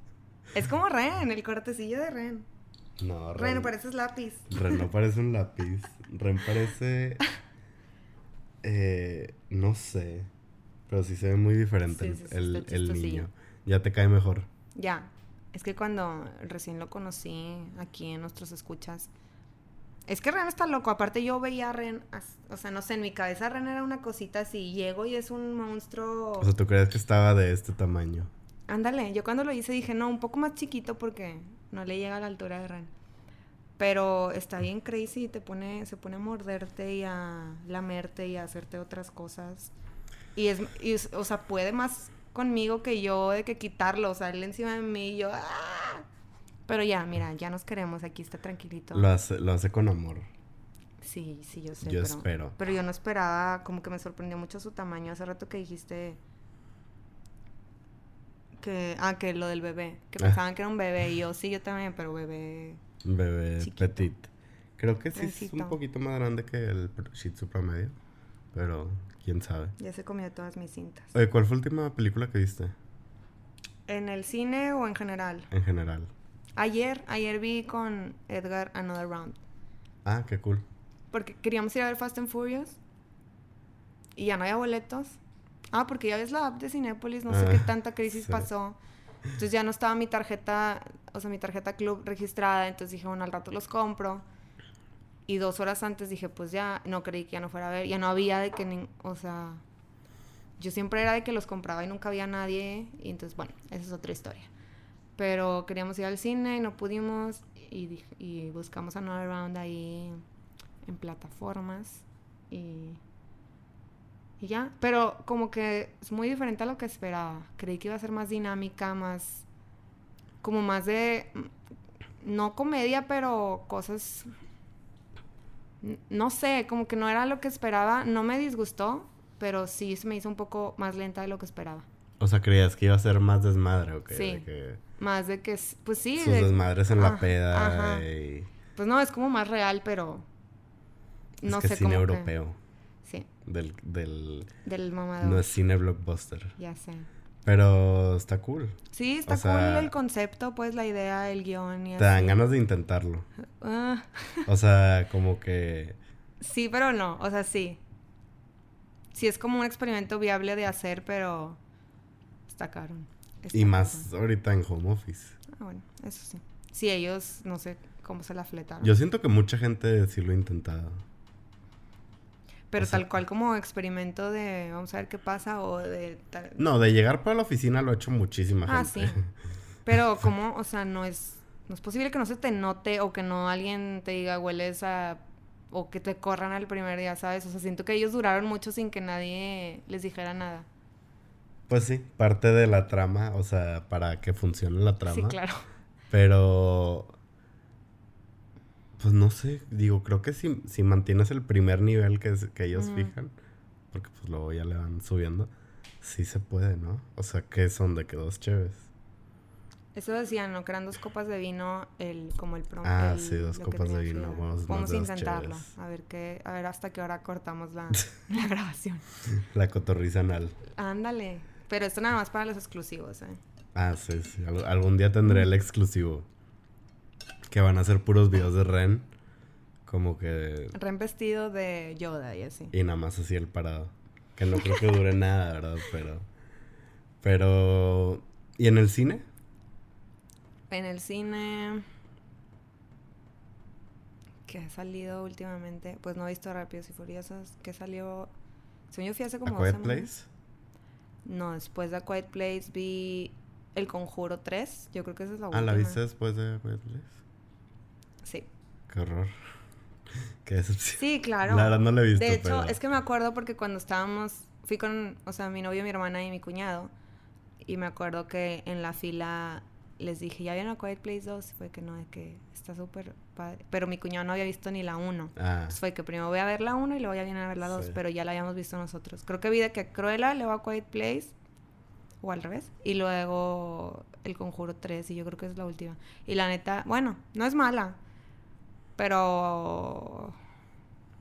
es como Ren, el cortecillo de Ren. No, Ren. Ren pareces lápiz. Ren no parece un lápiz. Ren parece. Eh, no sé. Pero sí se ve muy diferente el, el niño. Ya te cae mejor. Ya. Es que cuando recién lo conocí aquí en nuestros escuchas, es que Ren está loco. Aparte, yo veía a Ren. O sea, no sé, en mi cabeza Ren era una cosita así. Llego y es un monstruo. O sea, ¿tú crees que estaba de este tamaño? Ándale. Yo cuando lo hice dije, no, un poco más chiquito porque no le llega a la altura de Ren. Pero está bien crazy. Te pone, se pone a morderte y a lamerte y a hacerte otras cosas. Y es, y o sea, puede más conmigo que yo de que quitarlo. O sea, él encima de mí y yo. ¡ah! Pero ya, mira, ya nos queremos, aquí está tranquilito. Lo hace, lo hace con amor. Sí, sí, yo sé. Yo espero. Pero yo no esperaba, como que me sorprendió mucho su tamaño. Hace rato que dijiste que, ah, que lo del bebé, que ah. pensaban que era un bebé y yo sí, yo también, pero bebé. Bebé petit. Creo que sí es un poquito más grande que el Shih Tzu promedio, pero quién sabe. Ya se comió todas mis cintas. Oye, ¿cuál fue la última película que viste? ¿En el cine o en general? En general. Ayer, ayer vi con Edgar Another Round. Ah, qué cool. Porque queríamos ir a ver Fast and Furious y ya no había boletos. Ah, porque ya ves la app de Cinépolis, no sé qué ah, tanta crisis pasó. Entonces ya no estaba mi tarjeta, o sea, mi tarjeta club registrada, entonces dije, bueno, al rato los compro. Y dos horas antes dije, pues ya, no creí que ya no fuera a ver, ya no había de que, o sea, yo siempre era de que los compraba y nunca había nadie, y entonces, bueno, esa es otra historia. Pero queríamos ir al cine y no pudimos y, y buscamos Another Round ahí en plataformas y, y ya. Pero como que es muy diferente a lo que esperaba. Creí que iba a ser más dinámica, más... como más de... no comedia, pero cosas... No sé, como que no era lo que esperaba. No me disgustó, pero sí se me hizo un poco más lenta de lo que esperaba. O sea, creías que iba a ser más desmadre, ¿o qué? Sí. Más de que, pues sí. Sus desmadres en la peda. Pues no, es como más real, pero. No es que sé cine europeo. Sí. Del, del. Del mamador. No es cine blockbuster. Ya sé. Pero está cool. Sí, está cool el concepto, pues la idea, el guion y Te dan ganas de intentarlo. Ah. o sea, como que. Sí, pero no. O sea, sí. Sí, es como un experimento viable de hacer, pero está caro y más ahorita en home office. Ah, bueno, eso sí. Sí, ellos no sé cómo se la fletaron. Yo siento que mucha gente sí lo ha intentado. Pero tal cual como experimento de vamos a ver qué pasa o de No, de llegar para la oficina lo ha hecho muchísima ah, gente. Ah, sí. Pero como, o sea, no es no es posible que no se te note o que no alguien te diga hueles a o que te corran al primer día, ¿sabes? O sea, siento que ellos duraron mucho sin que nadie les dijera nada. Pues sí, parte de la trama, o sea, para que funcione la trama. Sí, claro. Pero. Pues no sé, digo, creo que si, si mantienes el primer nivel que, que ellos fijan, porque pues luego ya le van subiendo, sí se puede, ¿no? O sea, que son de que dos chéves. Eso decían, ¿no? Que eran dos copas de vino, el, como el prom Ah, sí, dos copas de vino. Vamos, Vamos a intentarlo. A ver qué, a ver hasta qué hora cortamos la, la grabación. la cotorriza anal. Ándale. Pero esto nada más para los exclusivos, ¿eh? Ah, sí, sí. algún día tendré el exclusivo. Que van a ser puros videos de Ren. Como que. Ren vestido de Yoda y así. Y nada más así el parado. Que no creo que dure nada, ¿verdad? Pero. Pero. ¿Y en el cine? En el cine. Que ha salido últimamente. Pues no he visto Rápidos y Furiosos. Que salió. Según yo fui hace como. ¿A Quiet Place? No, después de A Quiet Place vi El Conjuro 3. Yo creo que esa es la última. Ah, ¿la viste después de A Quiet Place? Sí. Qué horror. Qué decepción. Sí, claro. La verdad no la he visto. De hecho, es que me acuerdo porque cuando estábamos. Fui con. O sea, mi novio, mi hermana y mi cuñado. Y me acuerdo que en la fila les dije, ¿ya vieron A Quiet Place 2? Y fue que no, es que está súper padre. Pero mi cuñado no había visto ni la 1. Ah. fue que primero voy a ver la 1 y luego ya viene a ver la 2. Pero ya la habíamos visto nosotros. Creo que vi de que Cruella, luego A Quiet Place. O al revés. Y luego El Conjuro 3. Y yo creo que es la última. Y la neta, bueno, no es mala. Pero...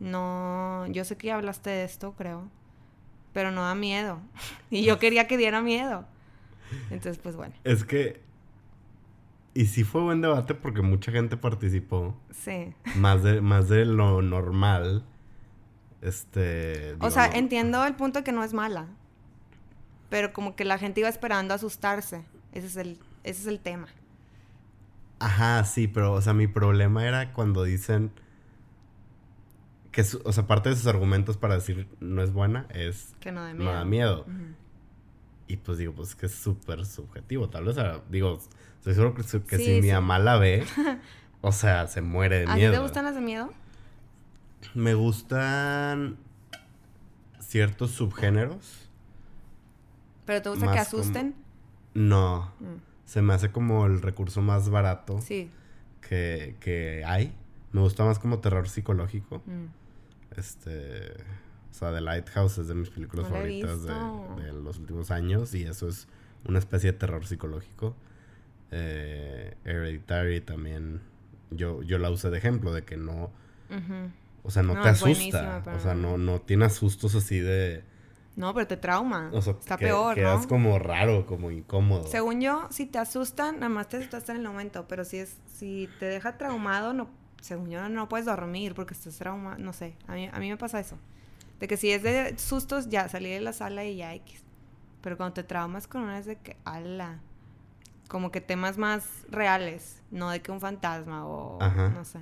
No... Yo sé que ya hablaste de esto, creo. Pero no da miedo. y yo quería que diera miedo. Entonces, pues bueno. Es que y sí fue buen debate porque mucha gente participó. Sí. Más de, más de lo normal. Este. o sea, entiendo el punto de que no es mala. Pero como que la gente iba esperando asustarse. Ese es el, ese es el tema. Ajá, sí, pero, o sea, mi problema era cuando dicen que, o sea, parte de sus argumentos para decir no es buena es que no, da miedo. Y pues digo, pues que es súper subjetivo. Tal vez, digo, Estoy seguro que, si mi mamá la ve, o sea, se muere de miedo. ¿A ti te gustan las de miedo? Me gustan ciertos subgéneros. ¿Pero te gusta que asusten? No. Mm. Se me hace como el recurso más barato que, que, hay. Me gusta más como terror psicológico. Mm. Este. O sea, The Lighthouse es de mis películas favoritas de, de, los últimos años. Y eso es una especie de terror psicológico eh, Hereditary también yo, yo la usé de ejemplo, de que no... O sea, no, te asusta. O sea, no, no tiene asustos así de... No, pero te trauma. Está peor, quedas como raro, como incómodo. Según yo, si te asustan, nada más te asustas en el momento. Pero si es si te deja traumado, no, según yo, no puedes dormir porque estás traumado. No sé, a mí, a mí me pasa eso. De que si es de sustos, ya salí de la sala y ya X. Pero cuando te traumas con una es de que, ala, como que temas más reales, no de que un fantasma o no sé.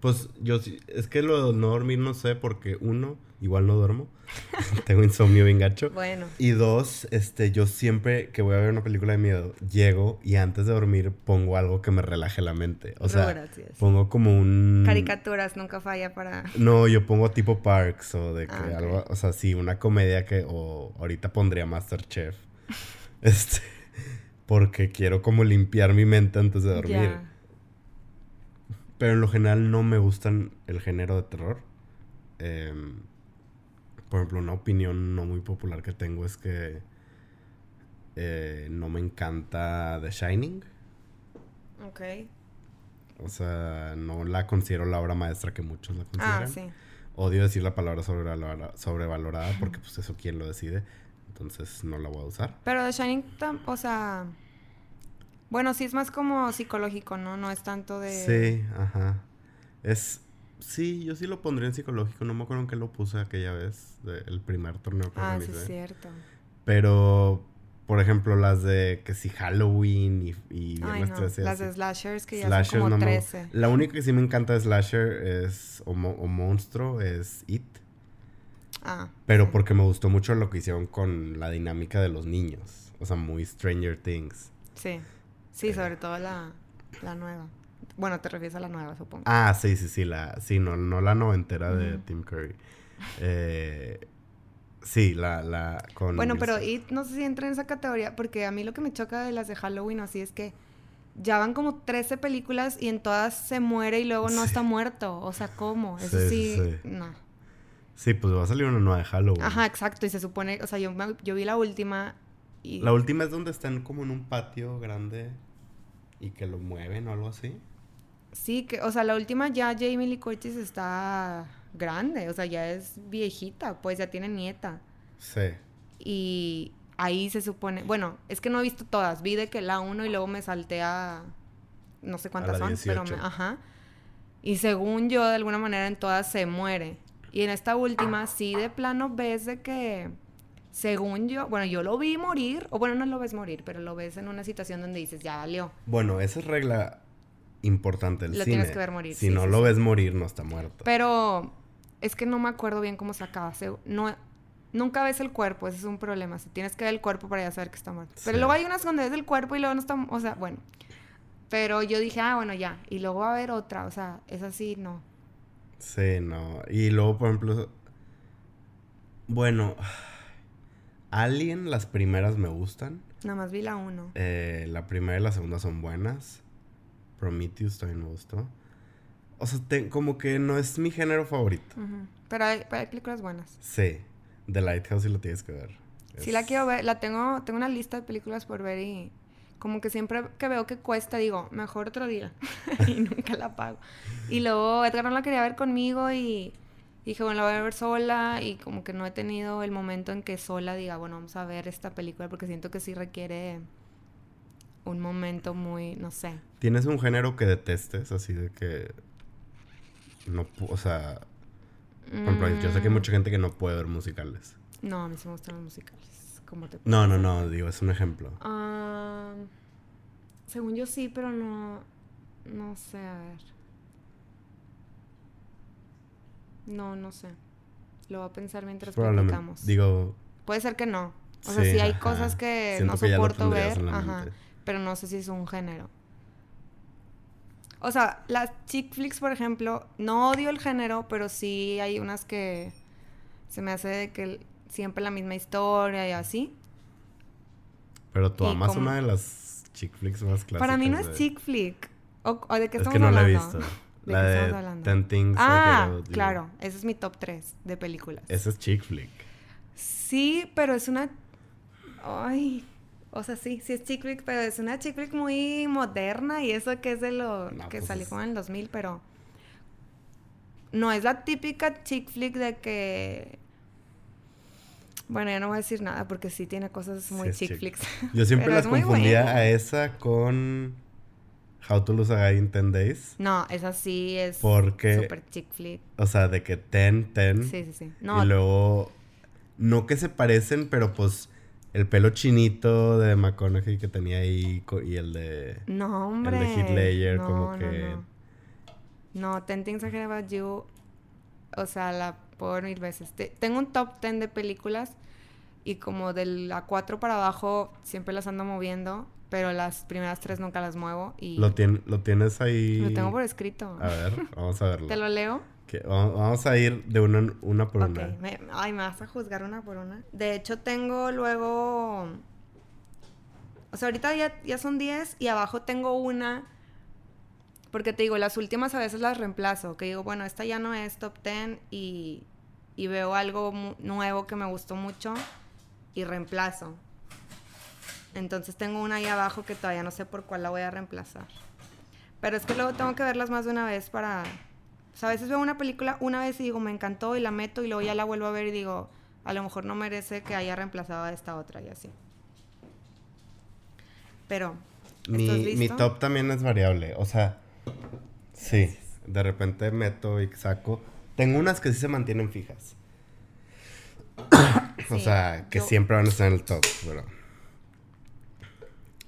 Pues yo sí, es que lo de no dormir no sé porque uno, igual no duermo. Tengo insomnio bien gacho. Bueno. Y dos, este, yo siempre que voy a ver una película de miedo, llego y antes de dormir pongo algo que me relaje la mente. O sea, pongo como un... Caricaturas, nunca falla para... No, yo pongo tipo Parks o de que ah, algo, o sea, sí, una comedia que, o ahorita pondría Masterchef. este porque quiero como limpiar mi mente antes de dormir. Pero en lo general no me gustan el género de terror. Em, por ejemplo, una opinión no muy popular que tengo es que eh, no me encanta The Shining. Ok. O sea, no la considero la obra maestra que muchos la consideran. Ah, sí. Odio decir la palabra sobrevalorada porque pues eso quién lo decide entonces no la voy a usar. Pero The Shining, o sea, bueno, sí es más como psicológico, ¿no? No es tanto de... Sí, ajá. Es, sí, yo sí lo pondría en psicológico, no me acuerdo en qué lo puse aquella vez, el primer torneo que Ah, sí es cierto. Pero, por ejemplo, las de que si Halloween y, y Ay, no. Las de slashers que ya son como 13. La única que sí me encanta de slasher es, o, o monstruo es It. Ah. Pero porque me gustó mucho lo que hicieron con la dinámica de los niños. O sea, muy Stranger Things. Sí. Sí, sobre todo la, la nueva. Bueno, te refieres a la nueva, supongo. Ah, sí, sí, sí. La, sí, no, no la noventera de Tim Curry. Eh, sí, la, la con... Bueno, pero y no sé si entra en esa categoría, porque a mí lo que me choca de las de Halloween así es que ya van como 13 películas y en todas se muere y luego no está muerto. O sea, ¿cómo? Eso sí, no. Sí, pues va a salir una nueva de Halloween. Ajá, exacto. Y se supone, o sea, yo, yo vi la última y... La última es donde están como en un patio grande y que lo mueven o algo así. Sí, que, o sea, la última ya Jamie Lee Curtis está grande, o sea, ya es viejita, pues ya tiene nieta. Sí. Y ahí se supone, bueno, es que no he visto todas, vi de que la 1 y luego me salté a no sé cuántas son, pero me, ajá. Y según yo, de alguna manera en todas se muere. Y en esta última, sí, de plano ves de que, según yo, bueno, yo lo vi morir, o bueno, no lo ves morir, pero lo ves en una situación donde dices, ya valió. Bueno, esa es regla importante del lo tienes que ver morir. Si no lo ves morir, no está muerto. Pero es que no me acuerdo bien cómo se acaba. no, nunca ves el cuerpo, ese es un problema. Si tienes que ver el cuerpo para ya saber que está muerto. Pero luego hay unas donde ves el cuerpo y luego no está, o sea, bueno. Pero yo dije, ah, bueno, ya. Y luego va a haber otra, o sea, es así, no. Sí, no. Y luego, por ejemplo, bueno, Alien, las primeras me gustan. Nada más vi la uno. Eh, la primera y la segunda son buenas. Prometheus también me gustó. O sea, como que no es mi género favorito. pero, hay, películas buenas. Sí. The Lighthouse sí lo tienes que ver. Sí la quiero ver. La tengo, tengo una lista de películas por ver y como que siempre que veo que cuesta, digo, mejor otro día. y nunca la pago. Y luego Edgar no la quería ver conmigo y dije, bueno, la voy a ver sola. Y como que no he tenido el momento en que sola diga, bueno, vamos a ver esta película porque siento que sí requiere un momento muy, no sé. ¿Tienes un género que detestes? Así de que. No, o sea. Por ejemplo, yo sé que hay mucha gente que no puede ver musicales. No, a mí sí me gustan los musicales no, no, no, digo, es un ejemplo. Ah, según yo sí, pero no. No sé, a ver. No, no sé. Lo voy a pensar mientras platicamos. Digo. Puede ser que no. O sea, sí hay cosas que no soporto ver, ajá, pero no sé si es un género. O sea, las chick flicks, por ejemplo, no odio el género, pero sí hay unas que se me hace de que siempre la misma historia y así. Pero tú amas una de las chick flicks más clásicas. Para mí no es chick flick. ¿O, de qué estamos es que no la he visto. ¿De la de Ten Things. Ah, claro. Ese es mi top 3 de películas. Ese es chick flick. Sí, pero es una... Ay... O sea, sí, sí es chick flick, pero es una chick flick muy moderna y eso que es de lo que pues salió como en el 2000, pero... No es la típica chick flick de que bueno, ya no voy a decir nada porque sí tiene cosas muy chick flicks. Yo siempre las confundía a esa con How to Lose a Guy in 10 Days. No, esa sí es porque, super chick flick. O sea, de que 10, 10. Sí, sí, sí. y luego, no que se parecen, pero pues el pelo chinito de McConaughey que tenía ahí y el de... No, hombre. El de Heath Ledger, como que... No, no. Ten Things I Hate About You, o sea, la por mil veces. tengo un top 10 de películas y como de la 4 para abajo siempre las ando moviendo, pero las primeras tres nunca las muevo y... ¿Lo, ¿Lo tienes ahí? Lo tengo por escrito. A ver, vamos a verlo. ¿Te lo leo? Vamos a ir de una, una por una. ay, me vas a juzgar una por una. De hecho, tengo luego... O sea, ahorita ya, ya son 10 y abajo tengo una porque te digo, las últimas a veces las reemplazo, que digo, bueno, esta ya no es top 10 y, y veo algo nuevo que me gustó mucho y reemplazo. Entonces tengo una ahí abajo que todavía no sé por cuál la voy a reemplazar. Pero es que luego tengo que verlas más de una vez para... O sea, a veces veo una película una vez y digo, me encantó y la meto y luego ya la vuelvo a ver y digo, a lo mejor no merece que haya reemplazado a esta otra y así. Pero... Mi, mi top también es variable. O sea, Sí, de repente meto y saco. Tengo unas que sí se mantienen fijas. o sea, que siempre van a estar en el top, pero...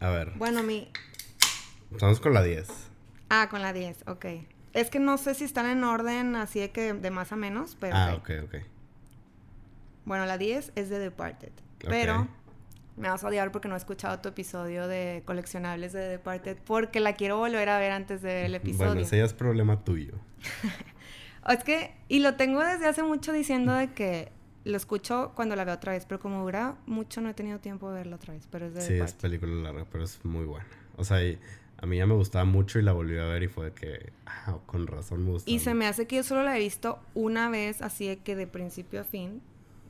A ver. Bueno, mi... Estamos con la 10. Ah, con la 10, ok. Es que no sé si están en orden así de que de más a menos, pero... Ah, ok, ok. Bueno, la 10 es de Departed. Pero me vas a odiar porque no he escuchado tu episodio de coleccionables de Departed porque la quiero volver a ver antes del episodio. Bueno, ese ya es problema tuyo. es que, y lo tengo desde hace mucho diciendo de que lo escucho cuando la veo otra vez, pero como dura mucho no he tenido tiempo de verla otra vez, pero es de Sí, es película larga, pero es muy buena. O sea, a mí ya me gustaba mucho y la volví a ver y fue de que, ah, con razón me gustó. Y se me hace que yo solo la he visto una vez, así de que de principio a fin,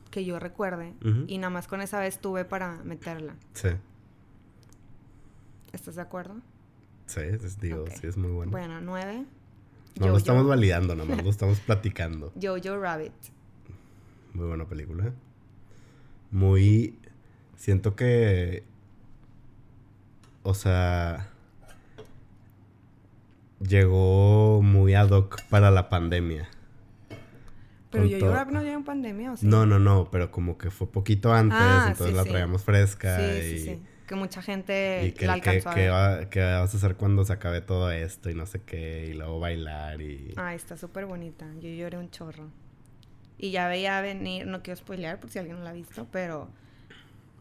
que yo recuerde. Y nada más con esa vez tuve para meterla. Sí. ¿Estás de acuerdo? Sí, digo, sí es muy bueno. Bueno, nueve. No lo estamos validando, nomás lo estamos platicando. Jojo Rabbit. Muy buena película. Muy siento que, o sea, llegó muy ad hoc para la pandemia. Pero yo Rabbit no llegó en pandemia, ¿o sí? No, no, no, pero como que fue poquito antes, ah, entonces la traíamos fresca. Sí, y... sí, sí. Que mucha gente la alcanzó que, a ¿Qué vas a hacer cuando se acabe todo esto y no sé qué? Y luego bailar y... Ay, está súper bonita. Yo lloré un chorro. Y ya veía venir, no quiero spoilear por si alguien no la ha visto, pero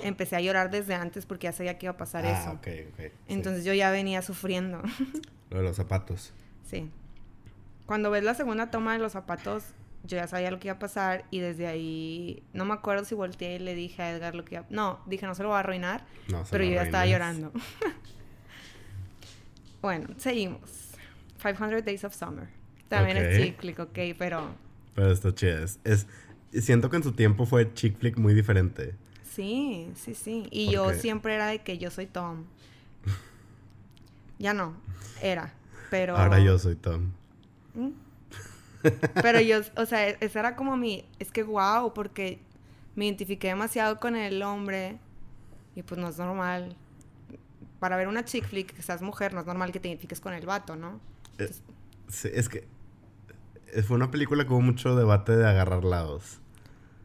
empecé a llorar desde antes porque ya sabía que iba a pasar ah, eso. ok, ok. Entonces yo ya venía sufriendo. Lo de los zapatos. Sí. Cuando ves la segunda toma de los zapatos, yo ya sabía lo que iba a pasar y desde ahí no me acuerdo si volteé y le dije a Edgar lo que iba No, dije no se lo va a arruinar, pero yo ya estaba llorando. bueno, seguimos. 500 Days of Summer. También es chick flick, ok, pero... Pero está chido. Es, siento que en su tiempo fue chick flick muy diferente. Sí, sí, sí. Y yo siempre era de que yo soy Tom. ya no, era, pero... Ahora yo soy Tom. ¿Mm? Pero yo, o sea, esa era como mi, es que wow, porque me identifiqué demasiado con el hombre y pues no es normal. Para ver una chick flick, que seas mujer, no es normal que te identifiques con el vato, ¿no? Eh, es que fue una película que hubo mucho debate de agarrar lados.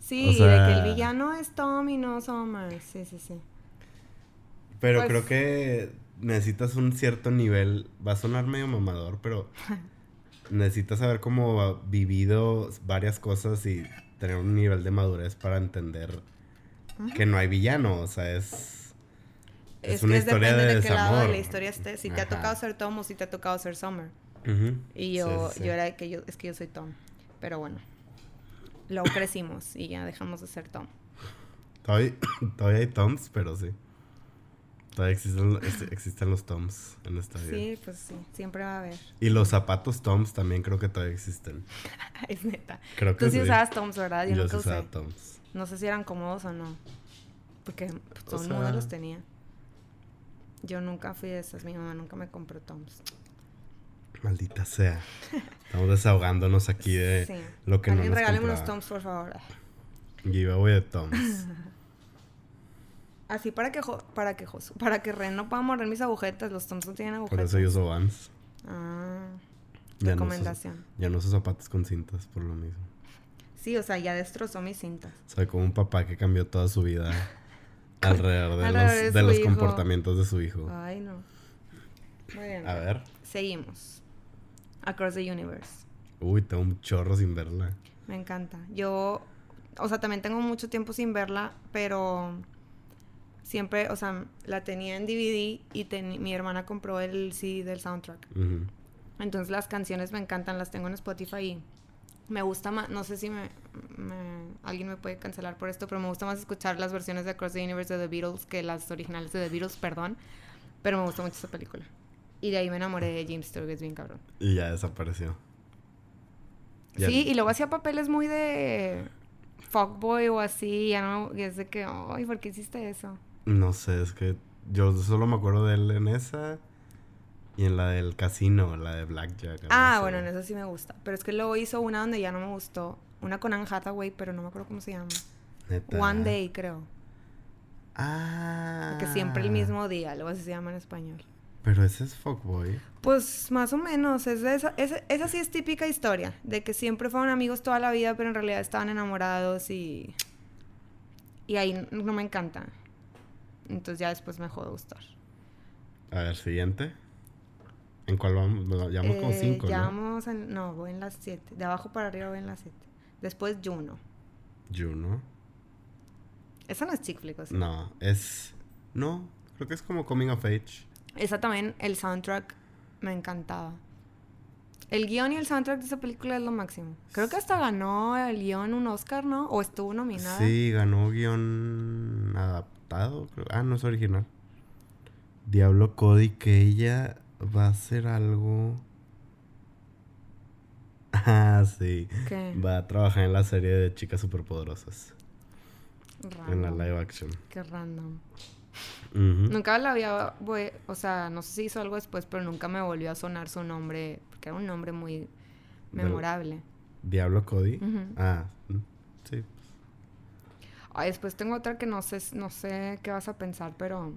Sí, de que el villano es Tom y no Summer. Sí, sí, sí. Pero pues creo que necesitas un cierto nivel. Va a sonar medio mamador, pero necesitas haber como vivido varias cosas y tener un nivel de madurez para entender que no hay villano, o sea, es... Es, una historia de, de qué lado de la historia esté. Si te ha tocado ser Tom o si te ha tocado ser Summer. Y yo, yo era que yo, es que yo soy Tom. Pero bueno. Luego crecimos y ya dejamos de ser Tom. Todavía, todavía hay Toms, pero sí. Todavía existen, existen los Toms en esta vida. Sí, pues sí, siempre va a haber. Y los zapatos Toms también creo que todavía existen. es neta. Creo que Tú sí, usabas Toms, ¿verdad? Yo, nunca usaba Toms. No sé si eran cómodos o no. Porque pues, todo el mundo los tenía. Yo nunca fui de esas. Mi mamá nunca me compró Toms. Maldita sea. Estamos desahogándonos aquí de lo que Alguien no nos regáleme unos Toms, por favor. Giveaway de Toms. Así para que para que para que Ren no pueda morder mis agujetas, los Toms no tienen agujetas. Por eso yo uso Vans. Ah. recomendación. ya no uso zapatos con cintas por lo mismo. Sí, o sea, ya destrozó mis cintas. Sea, como un papá que cambió toda su vida alrededor de los, de, los comportamientos de su hijo. Ay, no. Muy bien. A ver. Seguimos. Across the Universe. Uy, tengo un chorro sin verla. Me encanta. Yo, o sea, también tengo mucho tiempo sin verla, pero siempre, o sea, la tenía en DVD y mi hermana compró el CD del soundtrack. Entonces las canciones me encantan, las tengo en Spotify y me gusta más, no sé si me, alguien me puede cancelar por esto, pero me gusta más escuchar las versiones de Across the Universe de The Beatles que las originales de The Beatles, perdón, pero me gusta mucho esa película. Y de ahí me enamoré de James Sturges bien cabrón. Y ya desapareció. Sí, y luego hacía papeles muy de fuckboy o así, ya no, y es de que, ay, ¿por qué hiciste eso? No sé, es que yo solo me acuerdo de él en esa y en la del casino, la de Blackjack. Ah, bueno, en esa sí me gusta. Pero es que luego hizo una donde ya no me gustó. Una con Anne Hathaway, pero no me acuerdo cómo se llama. One Day, creo. Ah. Que siempre el mismo día, luego así se llama en español. Pero ese es fuckboy. Pues más o menos. Es esa, esa sí es típica historia. De que siempre fueron amigos toda la vida, pero en realidad estaban enamorados y. Y ahí no me encanta. Entonces ya después me dejó de gustar. A ver, siguiente. ¿En cuál vamos? Llevamos como eh, cinco, ya Vamos en, no, voy en las siete. De abajo para arriba voy en las siete. Después Juno. Juno. Esa no es chick flick, ¿sí? No, es... No, creo que es como Coming of Age. Esa también, el soundtrack me encantaba. El guion y el soundtrack de esa película es lo máximo. Creo que hasta ganó el guion un Oscar, ¿no? O estuvo nominada. Sí, ganó guion adaptado. Ah, no es original. Diablo Cody, que ella va a hacer algo. Ah, sí. ¿Qué? Va a trabajar en la serie de Chicas Superpoderosas. En la live action. Qué random. Nunca la había, o sea, no sé si hizo algo después, pero nunca me volvió a sonar su nombre, porque era un nombre muy memorable. Diablo Cody. Ah, mm, sí. Ay, después tengo otra que no sé, no sé qué vas a pensar, pero...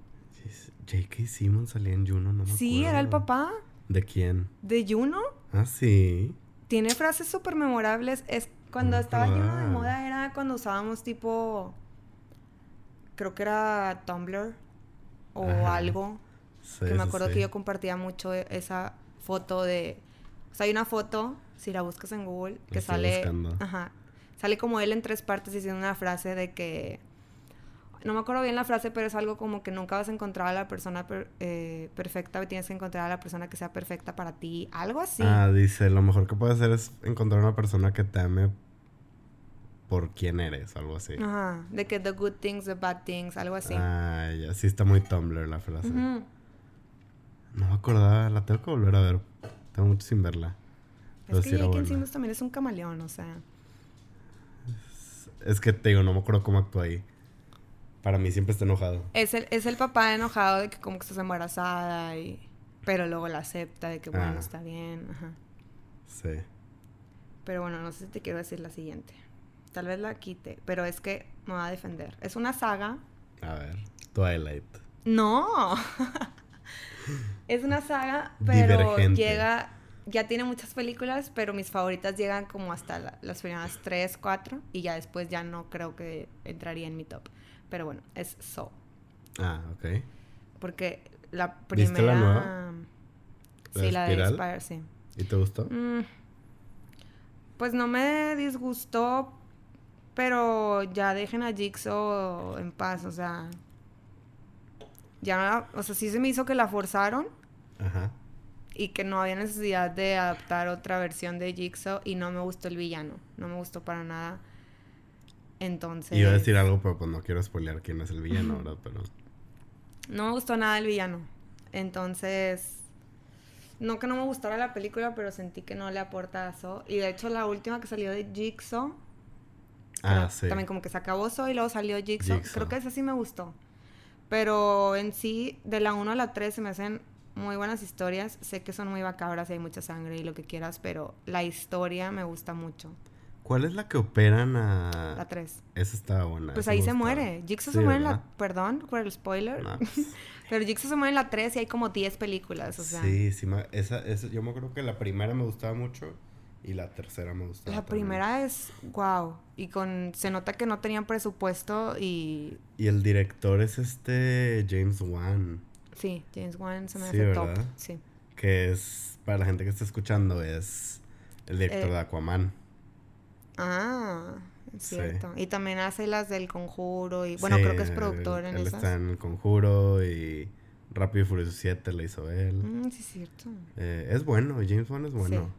J.K. Simmons salía en Juno, no me Sí, era el papá. ¿De quién? ¿De Juno? Ah, sí. Tiene frases súper memorables. Es cuando estaba Juno de moda, era cuando usábamos tipo... Creo que era Tumblr o algo. que me acuerdo que yo compartía mucho e, esa foto de... O sea, hay una foto, si la buscas en Google, que sale... Ajá. Sale como él en tres partes diciendo una frase de que no me acuerdo bien la frase, pero es algo como que nunca vas a encontrar a la persona eh, perfecta, tienes que encontrar a la persona que sea perfecta para ti, algo así. Ah, dice, lo mejor que puedes hacer es encontrar una persona que te ame por quién eres, algo así. Ajá, de que the good things, the bad things, algo así. Ah, ya, sí está muy Tumblr la frase. No me acordaba, la tengo que volver a ver. Tengo mucho sin verla. Es que J.K. también es un camaleón, o sea. Es, es que te digo, no me acuerdo cómo actúa ahí. Para mí siempre está enojado. Es el, es el papá enojado de que como que estás embarazada y... Pero luego la acepta de que bueno, ah. está bien. Ajá. Sí. Pero bueno, no sé si te quiero decir la siguiente. Tal vez la quite, pero es que me va a defender. Es una saga. A ver, Twilight. No. es una saga, pero llega ya tiene muchas películas, pero mis favoritas llegan como hasta las primeras tres, cuatro, y ya después ya no creo que entraría en mi top. Pero bueno, es So. Ah, ok. Porque la primera. ¿Viste la nueva? sí, la de Spire, sí. ¿Y te gustó? Mm, pues no me disgustó, pero ya dejen a Jigsaw en paz, o sea. Ya, o sea, sí se me hizo que la forzaron. Ajá. Y que no había necesidad de adaptar otra versión de Jigsaw y no me gustó el villano. No me gustó para nada. Entonces. Iba a decir algo, pero pues no quiero spoilear quién es el villano, ¿verdad? Pero. No me gustó nada el villano. Entonces. No que no me gustara la película, pero sentí que no le aporta eso. Y de hecho, la última que salió de Jigsaw. Ah, sí. También como que se acabó eso y luego salió Jigsaw. Creo que esa sí me gustó. Pero en sí, de la 1 a la 3 se me hacen muy buenas historias. Sé que son muy macabras y hay mucha sangre y lo que quieras, pero la historia me gusta mucho. ¿Cuál es la que operan a...? La 3. Esa estaba buena. Pues ahí se muere. Jigsaw se muere en la... Perdón por el spoiler. Pues. Pero Jigsaw se muere en la 3 y hay como 10 películas, o sea... Sí, sí. Esa, esa, yo me acuerdo que la primera me gustaba mucho y la tercera me gustaba La primera es... Wow. Y con... Se nota que no tenían presupuesto y... Y el director es este... James Wan. Sí, James Wan se me hace top. Sí. Que es... Para la gente que está escuchando, es... El director eh, de Aquaman. Ah, es cierto. Y también hace las del Conjuro y bueno, creo que es productor en él está en el Conjuro y Rápido y Furioso 7 le hizo él. Mm, sí, es cierto. Eh, es bueno, James Bond es bueno.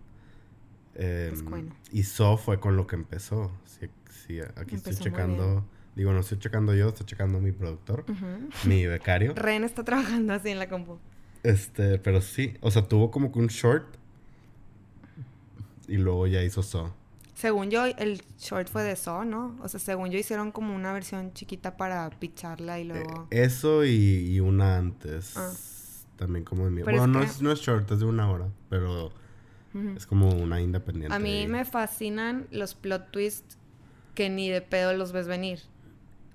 Em, bueno. Y So fue con lo que empezó. Sí, sí aquí estoy checando. Digo, no estoy checando yo, estoy checando mi productor, mi becario. Ren está trabajando así en la compu. Este, pero sí, o sea, tuvo como que un short y luego ya hizo So. Según yo, el short fue de So, ¿no? O sea, según yo hicieron como una versión chiquita para picharla y luego... Eh, eso y, una antes. Ah. También como de mi... bueno, no, es, no es short, es de una hora, pero es como una independiente. A mí me fascinan los plot twists que ni de pedo los ves venir.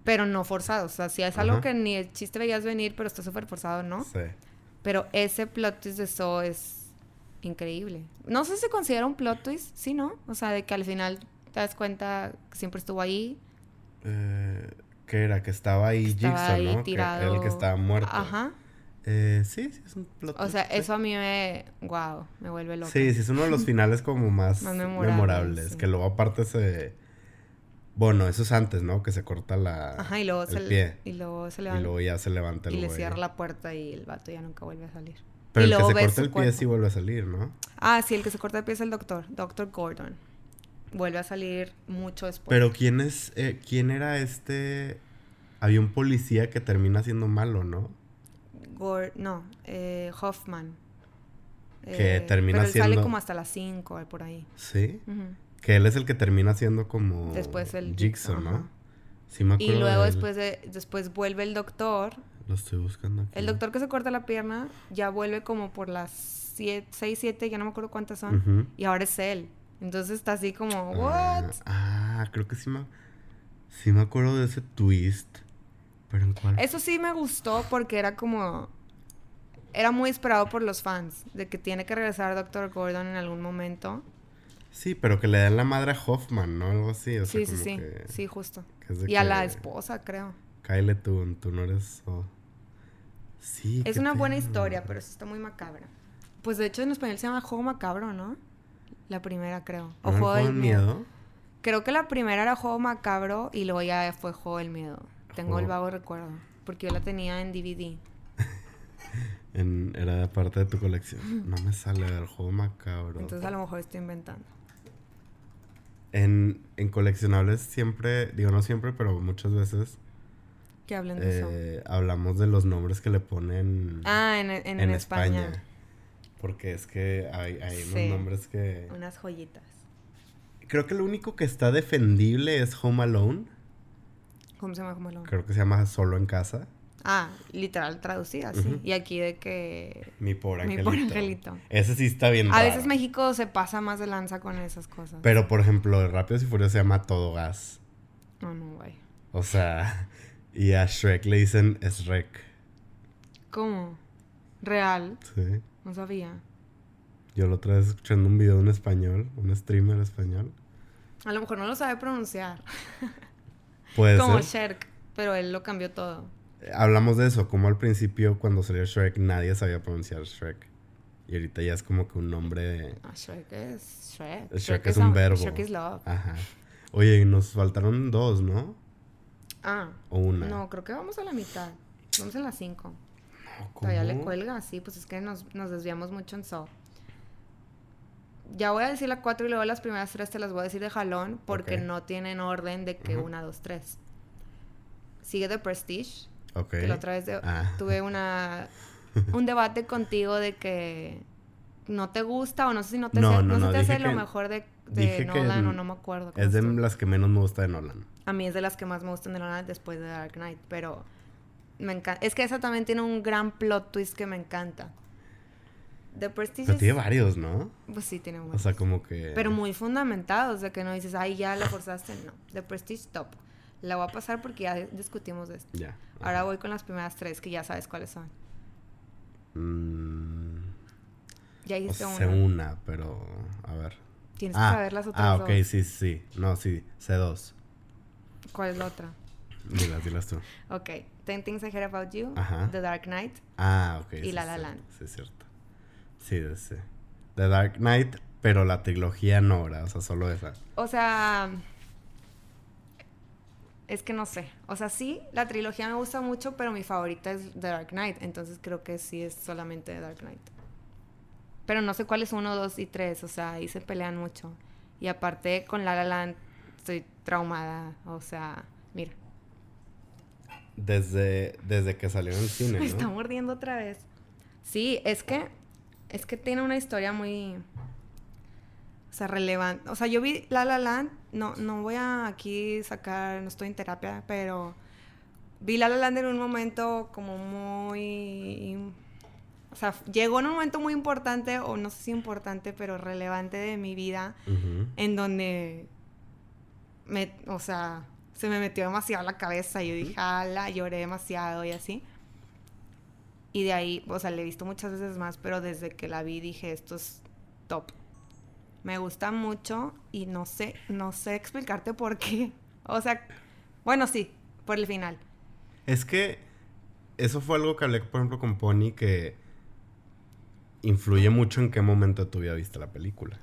Pero no forzados. O sea, si es algo que ni el chiste veías venir, pero está súper forzado, ¿no? Sí. Pero ese plot twist de So es increíble. No sé si se considera un plot twist, sí, ¿no? O sea, de que al final te das cuenta que siempre estuvo ahí. Eh, ¿Qué era? Que estaba ahí Jigsaw, ¿no? Tirado. Que era el que estaba muerto. Ajá. Eh, sí, sí, es un plot. O sea, eso a mí me... Wow, me vuelve loco. Sí, sí, es uno de los finales como más, memorables. Que luego aparte se... Bueno, eso es antes, ¿no? Que se corta la... Ajá, y luego, el se, pie. y luego se levanta. Y luego ya se levanta el Y le cierra la puerta y el vato ya nunca vuelve a salir. Pero el que se corta el pie sí vuelve a salir, ¿no? Ah, sí, el que se corta el pie es el doctor, Doctor Gordon. Vuelve a salir mucho después. Pero ¿quién es, eh, quién era este? Había un policía que termina siendo malo, ¿no? No, eh, Hoffman. Que eh, termina pero él sale como hasta las 5, por ahí. ¿Sí? Que él es el que termina siendo como... Después el... Jigsaw, ¿no? Sí me acuerdo Y luego después, de, después vuelve el doctor lo estoy buscando aquí. El doctor que se corta la pierna ya vuelve como por las 6, 7, ya no me acuerdo cuántas son. Y ahora es él. Entonces está así como, ah, ¿what? Ah, creo que sí me... Sí me acuerdo de ese twist. ¿Pero en cuál? Eso sí me gustó porque era como... Era muy esperado por los fans. De que tiene que regresar Dr. Gordon en algún momento. Sí, pero que le den la madre a Hoffman, ¿no? Algo así. sí, sí, sí. Sí, justo. Y a la esposa, creo. Kyle, tú, tú no eres... Sí. Es una buena historia, pero sí está muy macabra. Pues de hecho en español se llama Juego Macabro, ¿no? La primera, creo. O Juego del miedo? Creo que la primera era Juego Macabro y luego ya fue Juego del Miedo. Tengo el vago recuerdo. Porque yo la tenía en DVD. era parte de tu colección. No me sale el Juego Macabro. Entonces a lo mejor estoy inventando. En, en coleccionables siempre, digo no siempre, pero muchas veces que hablen de eso. Eh, hablamos de los nombres que le ponen ah, en, en, España. Porque es que hay, hay unos nombres que... Unas joyitas. Creo que lo único que está defendible es Home Alone. ¿Cómo se llama Home Alone? Creo que se llama Solo en Casa. Ah, literal traducida, sí. Y aquí de que... Mi pobre angelito. Mi pobre angelito. Ese sí está bien A veces México se pasa más de lanza con esas cosas. Pero, por ejemplo, Rápidos y Furiosos se llama Todo Gas. No, no, güey. O sea... Y a Shrek le dicen Shrek. ¿Cómo? ¿Real? Sí. No sabía. Yo lo otra vez escuchando un video en español, un streamer español. A lo mejor no lo sabe pronunciar. Puede Como Shrek, pero él lo cambió todo. Hablamos de eso, como al principio cuando salió Shrek nadie sabía pronunciar Shrek. Y ahorita ya es como que un nombre... Ah, Shrek es Shrek. Shrek, es, un verbo. Shrek is love. Ajá. Oye, nos faltaron dos, ¿no? Ah. No, creo que vamos a la mitad. Vamos a las 5. Todavía le cuelga, sí, pues es que nos, desviamos mucho en So. Ya voy a decir la 4 y luego las primeras tres te las voy a decir de jalón porque no tienen orden de que una, dos, tres. Sigue The Prestige. Ok. Que la otra vez ah. tuve una, un debate contigo de que no te gusta o no sé si no te, no, no, te hace lo mejor de, Nolan o no me acuerdo. Es de las que menos me gusta de Nolan. A mí es de las que más me gustan de Nolan después de Dark Knight, pero me encanta. Es que esa también tiene un gran plot twist que me encanta. The Prestige. Pero tiene varios, ¿no? Pues sí, tiene varios. O sea, como que. Pero muy fundamentados, de que no dices, ay, ya la forzaste. No. The Prestige, top. La voy a pasar porque ya discutimos de esto. Ya. Ahora voy con las primeras tres, que ya sabes cuáles son. Mm, ya hice una. Sé una, pero. A ver. Tienes que ah, saber las otras ah, dos. Ah, ok, sí, sí. No, sí, sé dos. ¿Cuál es la otra? Dilas, dilas tú. ok. Ten Things I Heard About You, The Dark Knight. Ah, ok. Y La La Land. Sí, es cierto. Sí, sí. The Dark Knight, pero la trilogía no, ¿verdad? O sea, solo esa. O sea... Es que no sé. O sea, sí, la trilogía me gusta mucho, pero mi favorita es The Dark Knight. Entonces creo que sí es solamente The Dark Knight. Pero no sé cuál es uno, dos y tres. O sea, ahí se pelean mucho. Y aparte con La La Land estoy traumada. O sea, mira. Desde, desde que salió en el cine. Me está mordiendo otra vez. Sí, es que. Es que tiene una historia muy. O sea, relevante. O sea, yo vi La La Land. No, no voy a aquí sacar. No estoy en terapia, pero. Vi La La Land en un momento como muy. O sea, llegó en un momento muy importante, o no sé si importante, pero relevante de mi vida, en donde me, o sea, se me metió demasiado la cabeza. Y yo dije, ala, lloré demasiado y así. Y de ahí, o sea, le he visto muchas veces más, pero desde que la vi dije, esto es top. Me gusta mucho y no sé, no sé explicarte por qué. O sea, bueno, sí, por el final. Es que eso fue algo que hablé, por ejemplo, con Pony, que influye mucho en qué momento tú ya viste la película.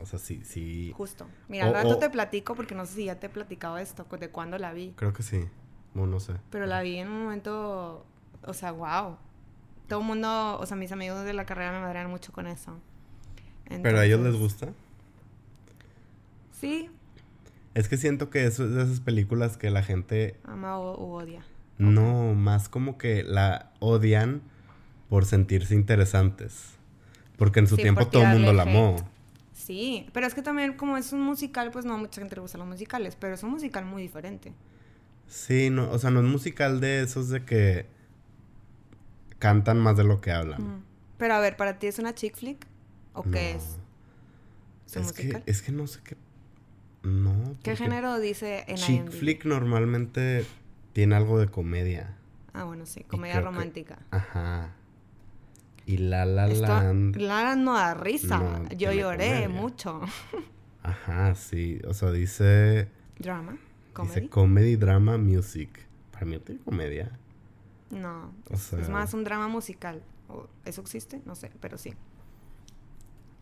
O sea, sí, sí. Justo. Mira, al rato te platico porque no sé si ya te he platicado esto, de cuándo la vi. Creo que sí. No, no sé. Pero la vi en un momento, o sea, wow. Todo el mundo, o sea, mis amigos de la carrera me madrean mucho con eso. ¿Pero a ellos les gusta? Sí. Es que siento que eso es de esas películas que la gente... Ama o, odia. No, más como que la odian por sentirse interesantes. Porque en su tiempo todo el mundo la amó. Sí, pero es que también como es un musical, pues no a mucha gente le gustan los musicales, pero es un musical muy diferente. Sí, no, o sea, no es musical de esos de que cantan más de lo que hablan. Pero a ver, ¿para ti es una chick flick? ¿O qué es? ¿Es, es que, es que no sé qué. No. ¿Qué género dice en Chick flick normalmente tiene algo de comedia. Ah, bueno, sí, comedia romántica. Ajá. Y La La Land. La Land no da risa. Yo lloré mucho. Ajá, sí. O sea, dice. Drama. Comedy. Dice comedy, drama, music. Para mí tiene comedia. No. es más un drama musical. ¿Eso existe? No sé, pero sí.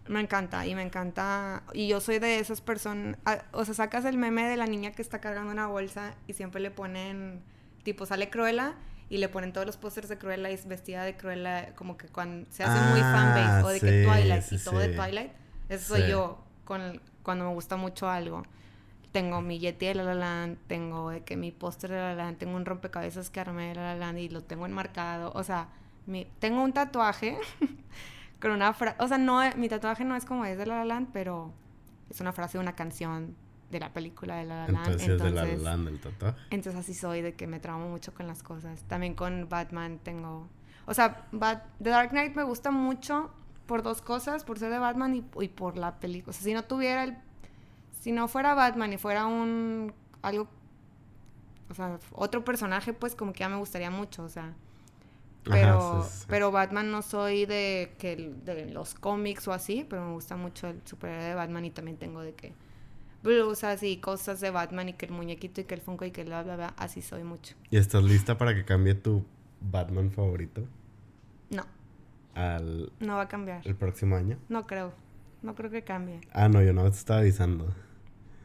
Me encanta y me encanta. Y yo soy de esas personas. O sea, sacas el meme de la niña que está cargando una bolsa y siempre le ponen. Tipo, sale Cruella y le ponen todos los pósters de Cruella y es vestida de Cruella. Como que cuando se hace muy fanbase ah, o de que Twilight y todo de Twilight. Eso soy yo con, cuando me gusta mucho algo. Tengo mi Yeti de La La Land, tengo de que mi póster de La La Land, tengo un rompecabezas que armé de La La Land y lo tengo enmarcado. O sea, mi, tengo un tatuaje con una frase, o sea, no, mi tatuaje no es como es de La La Land, pero es una frase de una canción de la película de La La Land. Entonces, entonces es de La La Land el tatuaje. Entonces así soy, de que me tramo mucho con las cosas. También con Batman tengo... O sea, The Dark Knight me gusta mucho por dos cosas, por ser de Batman y, y por la película. O sea, si no tuviera el... Si no fuera Batman y fuera un... algo... O sea, otro personaje, pues como que ya me gustaría mucho, o sea... Pero, pero Batman no soy de que de los cómics o así, pero me gusta mucho el superhéroe de Batman y también tengo de que blusas y cosas de Batman y que el muñequito y que el Funko y que bla bla bla, así soy mucho. ¿Y estás lista para que cambie tu Batman favorito? No. Al No va a cambiar. ¿El próximo año? No creo. No creo que cambie. Ah, no, yo no te estaba avisando.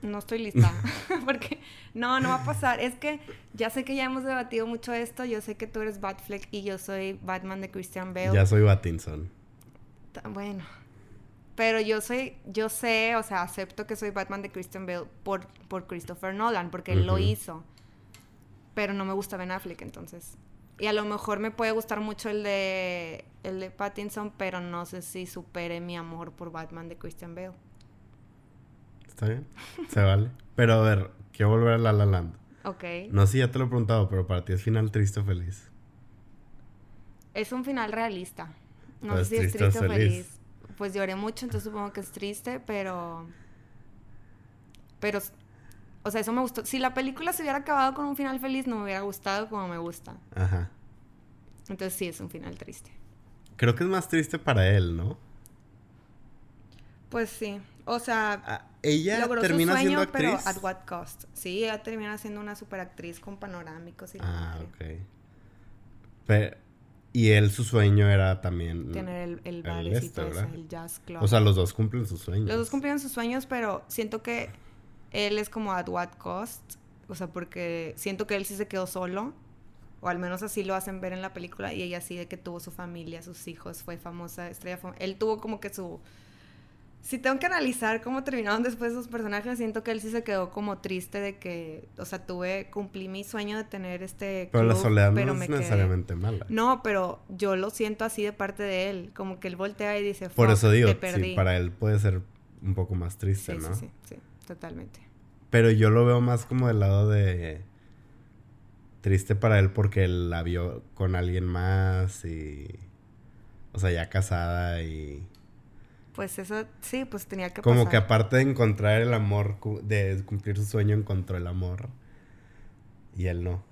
No estoy lista. Porque no, no va a pasar. Es que ya sé que ya hemos debatido mucho esto. Yo sé que tú eres Batfleck y yo soy Batman de Christian Bale. Ya soy Batinson. Bueno. Pero yo soy, yo sé, o sea, acepto que soy Batman de Christian Bale por, por Christopher Nolan, porque él lo hizo. Pero no me gusta Ben Affleck, entonces. Y a lo mejor me puede gustar mucho el de el de Pattinson, pero no sé si supere mi amor por Batman de Christian Bale. Está bien, se vale. Pero a ver, quiero volver a La La Land. Ok. No sé si ya te lo he preguntado, pero para ti es final triste o feliz. Es un final realista. No sé si es triste o feliz. Pues lloré mucho, entonces supongo que es triste, pero... Pero... O sea, eso me gustó. Si la película se hubiera acabado con un final feliz, no me hubiera gustado como me gusta. Ajá. Entonces sí, es un final triste. Creo que es más triste para él, ¿no? Pues sí. O sea, ella termina siendo actriz. Pero at what cost? Sí, ella termina siendo una superactriz con panorámicos y Ah, ok. y él, su sueño era también. Tener el, el bar el, el jazz club. O sea, los dos cumplen sus sueños. Los dos cumplen sus sueños, pero siento que él es como at what cost. O sea, porque siento que él sí se quedó solo. O al menos así lo hacen ver en la película. Y ella sí de que tuvo su familia, sus hijos, fue famosa, estrella Él tuvo como que su si tengo que analizar cómo terminaron después esos personajes, siento que él sí se quedó como triste de que, o sea, tuve, cumplí mi sueño de tener este... Pero la soledad no es necesariamente mala. No, pero yo lo siento así de parte de él, como que él voltea y dice, por eso digo, sí, para él puede ser un poco más triste, ¿no? Sí, sí, sí, totalmente. Pero yo lo veo más como del lado de triste para él porque él la vio con alguien más y, o sea, ya casada y pues eso, sí, pues tenía que Como que aparte de encontrar el amor, de cumplir su sueño, encontró el amor. Y él no.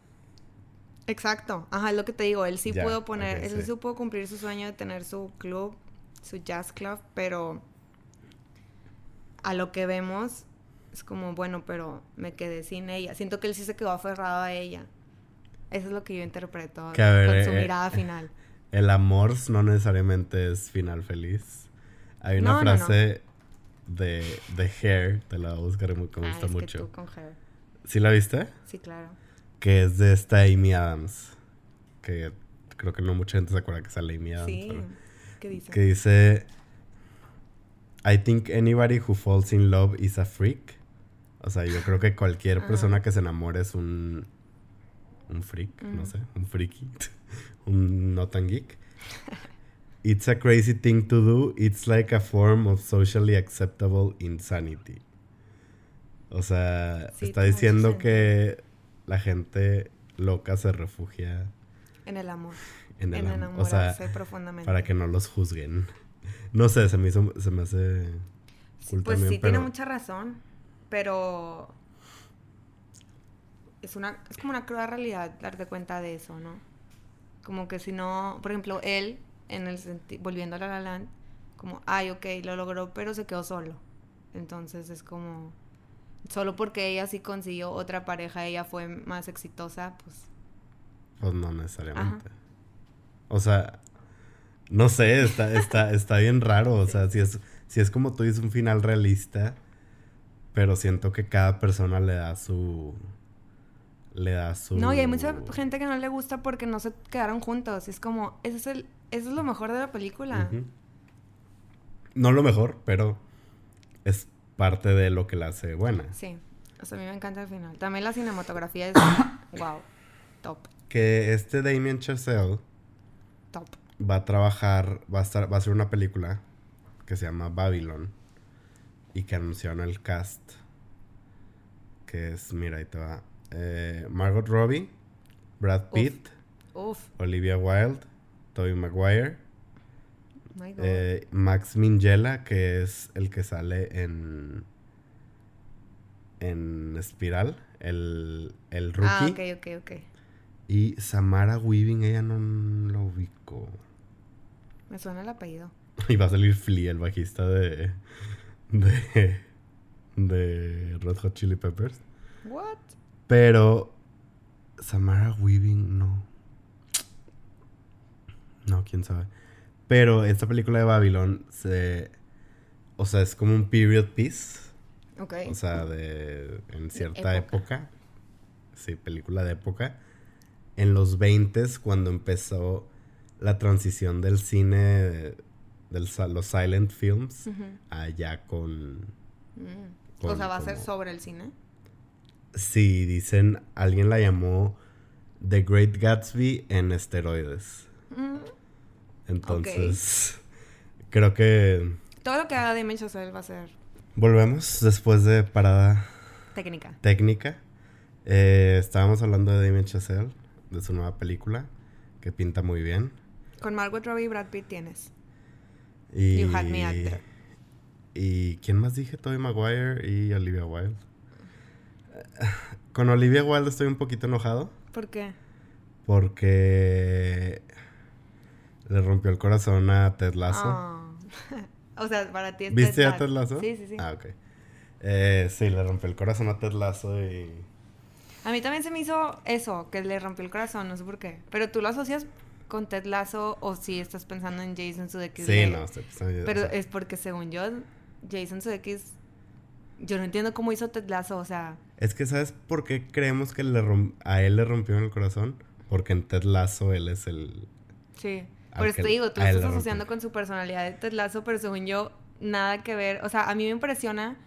Exacto. Ajá, es lo que te digo. Él sí pudo poner, él sí. pudo cumplir su sueño de tener su club, su jazz club, pero a lo que vemos es como, bueno, pero me quedé sin ella. Siento que él sí se quedó aferrado a ella. Eso es lo que yo interpreto con su eh, mirada final. El amor no necesariamente es final feliz. Hay una frase De, de Hair, te la voy a buscar, me ah, gusta mucho. ¿Sí la viste? Sí, claro. Que es de esta Amy Adams. Que creo que no mucha gente se acuerda que sale Amy Adams. Sí. ¿Qué dice? Que dice... I think anybody who falls in love is a freak. O sea, yo creo que cualquier ah. persona que se enamore es un... Un freak, no sé, un freaky. un no tan geek. It's a crazy thing to do. It's like a form of socially acceptable insanity. O sea, está diciendo que la gente loca se refugia en el amor. En el amor. O sea, profundamente. Para que no los juzguen. No sé, se me hizo, se me hace pues sí, tiene mucha razón. Pero es una es como una cruda realidad darte cuenta de eso, ¿no? Como que si no, por ejemplo, él en el volviendo a La Land, como, ay, ok, lo logró, pero se quedó solo. Entonces es como solo porque ella sí consiguió otra pareja, ella fue más exitosa, pues pues no necesariamente. O sea, no sé, está, está, está bien raro. O sea, si es, si es como tú dices, un final realista, pero siento que cada persona le da su. Le da su. No, y hay mucha gente que no le gusta porque no se quedaron juntos. Es como, eso es, el, eso es lo mejor de la película. No lo mejor, pero es parte de lo que la hace buena. Sí. O sea, a mí me encanta el final. También la cinematografía es. wow. Top que este Damien Chazelle va a trabajar, va a, estar, va a hacer una película que se llama Babylon y que anunciaron el cast. Que es, mira, ahí te va. Eh, Margot Robbie, Brad Pitt, Olivia Wilde, Tobey Maguire, eh, Max Minghella, que es el que sale en en Espiral, el, el ah, rookie. Ah, ok, ok, ok. Y Samara Weaving, ella no lo ubicó. Me suena el apellido. Y va a salir Flea, el bajista de. de. de Red Hot Chili Peppers. What? Pero. Samara Weaving, no. No, quién sabe. Pero esta película de Babylon se. O sea, es como un period piece. Ok. O sea, de. en cierta época. Sí, película de época en los 20 cuando empezó la transición del cine, de los silent films, allá con, mm. O sea, ¿va a ser sobre el cine? Sí, dicen, alguien la llamó The Great Gatsby en esteroides. Mm. Entonces, creo que... Todo lo que haga Damien Chazelle va a ser... Volvemos después de parada... Técnica. Técnica. Eh, estábamos hablando de Damien Chazelle de su nueva película, que pinta muy bien. Con Margot Robbie y Brad Pitt tienes. Y, you had me actor. ¿Y quién más dije? Tobey Maguire y Olivia Wilde. Con Olivia Wilde estoy un poquito enojado. ¿Por qué? Porque le rompió el corazón a Ted Lasso. Ah. o sea, para ti es ¿Viste a Ted Lasso? Sí, sí, sí. Ah, ok. Eh, sí, le rompió el corazón a Ted Lasso y a mí también se me hizo eso, que le rompió el corazón, no sé por qué. Pero tú lo asocias con Ted Lasso o si estás pensando en Jason Sudeikis. Sí, no, estoy pensando Pero es porque según yo, Jason Sudeikis, yo no entiendo cómo hizo Ted Lasso, o sea... Es que ¿sabes por qué creemos que le a él le rompió en el corazón? Porque en Ted Lasso él es el... Sí, por eso te digo, tú estás asociando con su personalidad de Ted Lasso, pero según yo, nada que ver. O sea, a mí me impresiona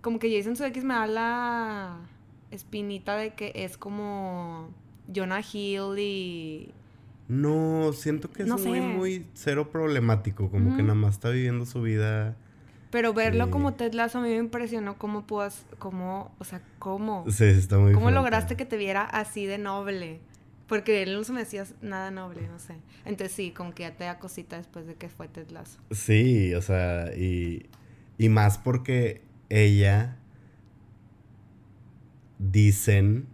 como que Jason Sudeikis me da la espinita de que es como Jonah Hill y... No, siento que es muy, muy cero problemático, como que nada más está viviendo su vida. Pero verlo como Ted Lasso a mí me impresionó cómo puedas, cómo, o sea, cómo... Sí, está muy ¿Cómo lograste que te viera así de noble? Porque él no se me decía nada noble, no sé. Entonces sí, como que ya te da cosita después de que fue Ted Lasso. Sí, o sea, y, y más porque ella dicen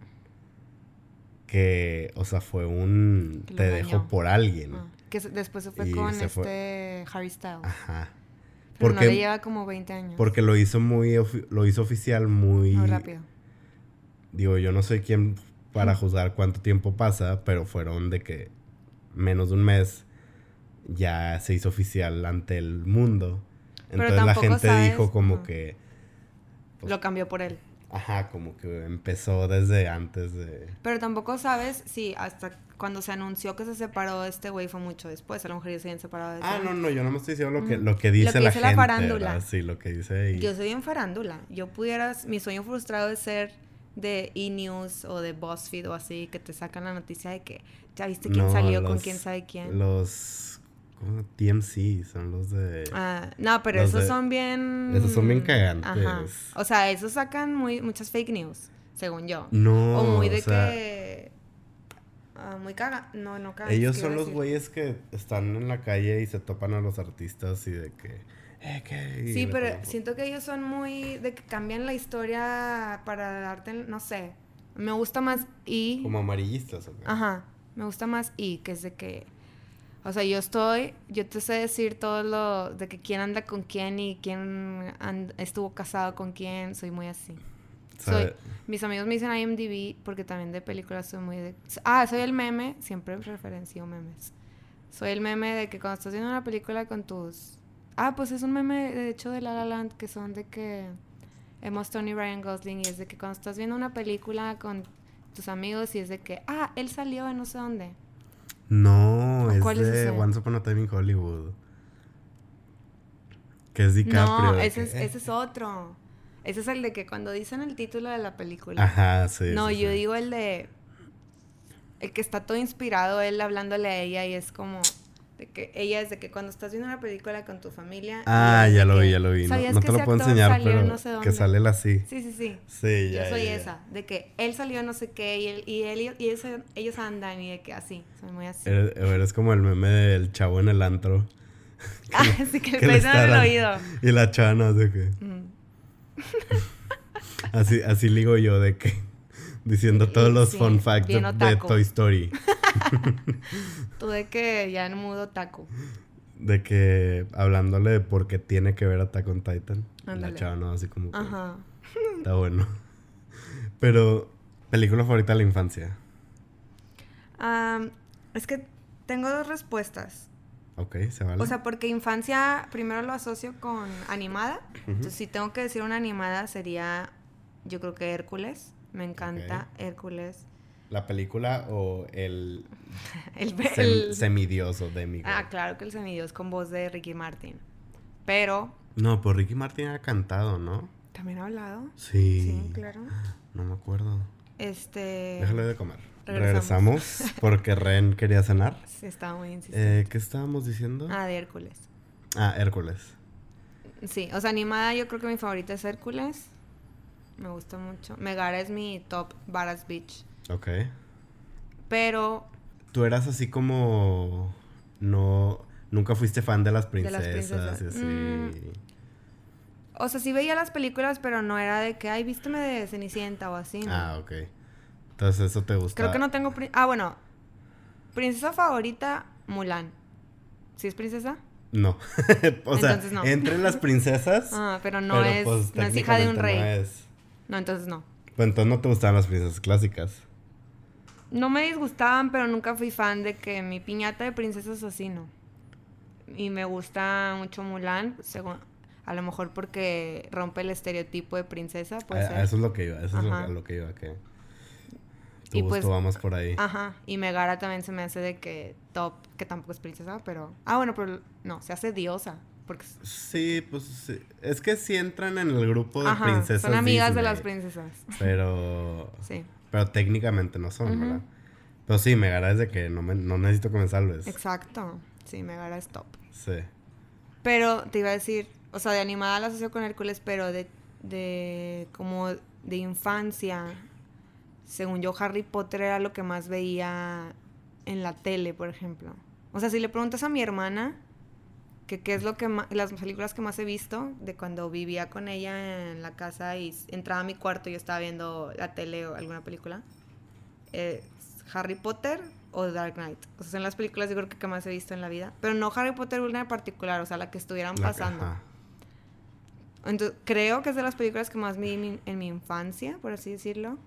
que, o sea, fue un te dejo por alguien. Ah, que después se fue con este Harry Styles. Ajá. Pero porque, no le lleva como 20 años. Porque lo hizo muy lo hizo oficial muy, muy rápido. Digo, yo no soy quien para juzgar cuánto tiempo pasa, pero fueron de que menos de un mes ya se hizo oficial ante el mundo. Entonces la gente dijo como que pues lo cambió por él. Ajá, como que empezó desde antes de... Pero tampoco sabes si hasta cuando se anunció que se separó este güey fue mucho después. A lo mejor ya se habían separado de Ah, no, no, yo no me estoy diciendo lo que, lo que dice lo que la dice gente. la farándula. Sí, lo que dice ahí. Yo soy en farándula. Yo pudieras... Mi sueño frustrado es ser de E-News o de BuzzFeed o así, que te sacan la noticia de que ya viste quién salió con quién sabe quién. Los TMC, son los de... Ah, no, pero esos son bien... Esos son bien cagantes. O sea, esos sacan muy, muchas fake news, según yo. No, O muy de que... Ah, muy caga... No, no caga. Ellos son los güeyes que están en la calle y se topan a los artistas y de que... Eh, sí, pero siento que ellos son muy de que cambian la historia para darte, no sé. Me gusta más y como amarillistas, ¿o Ajá. Me gusta más y que es de que o sea, yo estoy, yo te sé decir todo lo de que quién anda con quién y quién estuvo casado con quién, soy muy así. Soy, mis amigos me dicen IMDb porque también de películas soy muy de... Ah, soy el meme, siempre referencio memes. Soy el meme de que cuando estás viendo una película con tus... Ah, pues es un meme de hecho de La La Land que son de que... Emma Stone y Ryan Gosling y es de que cuando estás viendo una película con tus amigos y es de que... Ah, él salió en no sé dónde. No, es de Once Upon a Time in Hollywood. Que es DiCaprio. No, ese es, ese es otro. Ese es el de que cuando dicen el título de la película. Ajá, sí. No, yo digo el de. El que está todo inspirado, él hablándole a ella y es como. De que ella es de que cuando estás viendo una película con tu familia. Ah, ya lo vi, ya lo vi. No, te lo puedo enseñar, pero que sale el así. Sí, sí, sí. Sí, ya. Yo soy esa. De que él salió no sé qué y él y, él, y ellos, ellos andan y de que así. Soy muy así. Eres, como el meme del chavo en el antro. ah, sí, que, le pesan el oído. Y la chana, de que. así, así ligo yo de que diciendo todos los fun facts de, Toy Story. Tú de que ya no mudo taco. De que hablándole de por qué tiene que ver a Taco on Titan. La chava no, así como Ajá. Está bueno. Pero, película favorita de la infancia. es que tengo dos respuestas. Ok, se vale. O sea, porque infancia primero lo asocio con animada. Entonces, si tengo que decir una animada, sería yo creo que Hércules. Me encanta Hércules. ¿La película o el, el, semidioso de Miguel? Ah, claro que el semidios con voz de Ricky Martin. Pero. No, pues Ricky Martin ha cantado, ¿no? ¿También ha hablado? Sí. Sí, claro. No me acuerdo. Este. Déjale de comer. Regresamos. porque Ren quería cenar. Sí, estaba muy insistente. Eh, ¿Qué estábamos diciendo? Ah, de Hércules. Ah, Hércules. Sí, o sea, animada yo creo que mi favorita es Hércules. Me gusta mucho. Megara es mi top Baras Beach. Ok. Pero. Tú eras así como. No. Nunca fuiste fan de las princesas. De las princesas. Mm. O sea, sí veía las películas, pero no era de que, ay, vísteme de Cenicienta o así, ¿no? Ah, ok. Entonces eso te gusta. Creo que no tengo. Ah, bueno. Princesa favorita, Mulan. ¿Sí es princesa? No. o sea, entre las princesas. Ah, pero no es. Pues, no es hija de un rey. No, es... no entonces no. Pues entonces no te gustaban las princesas clásicas. No me disgustaban, pero nunca fui fan de que mi piñata de princesas así, no. Y me gusta mucho Mulan, según, a lo mejor porque rompe el estereotipo de princesa. Pues eso es lo que iba, eso es lo, lo, que iba, que y pues, vamos por ahí. Ajá, y Megara también se me hace de que top, que tampoco es princesa, pero... Ah, bueno, pero no, se hace diosa. Porque... Sí, pues es que sí entran en el grupo de Ajá, princesas. Son amigas de las princesas. Pero... sí. Pero técnicamente no son, ¿verdad? Pero sí, Megara es de que no, me, no necesito que me salves. Exacto. Sí, Megara es top. Sí. Pero te iba a decir, o sea, de animada la asocio con Hércules, pero de, de como de infancia según yo, Harry Potter era lo que más veía en la tele, por ejemplo. O sea, si le preguntas a mi hermana que qué es lo que más, las películas que más he visto de cuando vivía con ella en la casa y entraba a mi cuarto y yo estaba viendo la tele o alguna película, Harry Potter o Dark Knight. O sea, son las películas yo creo que, más he visto en la vida. Pero no Harry Potter una en particular, o sea, la que estuvieran pasando. Entonces, creo que es de las películas que más vi en mi infancia, por así decirlo.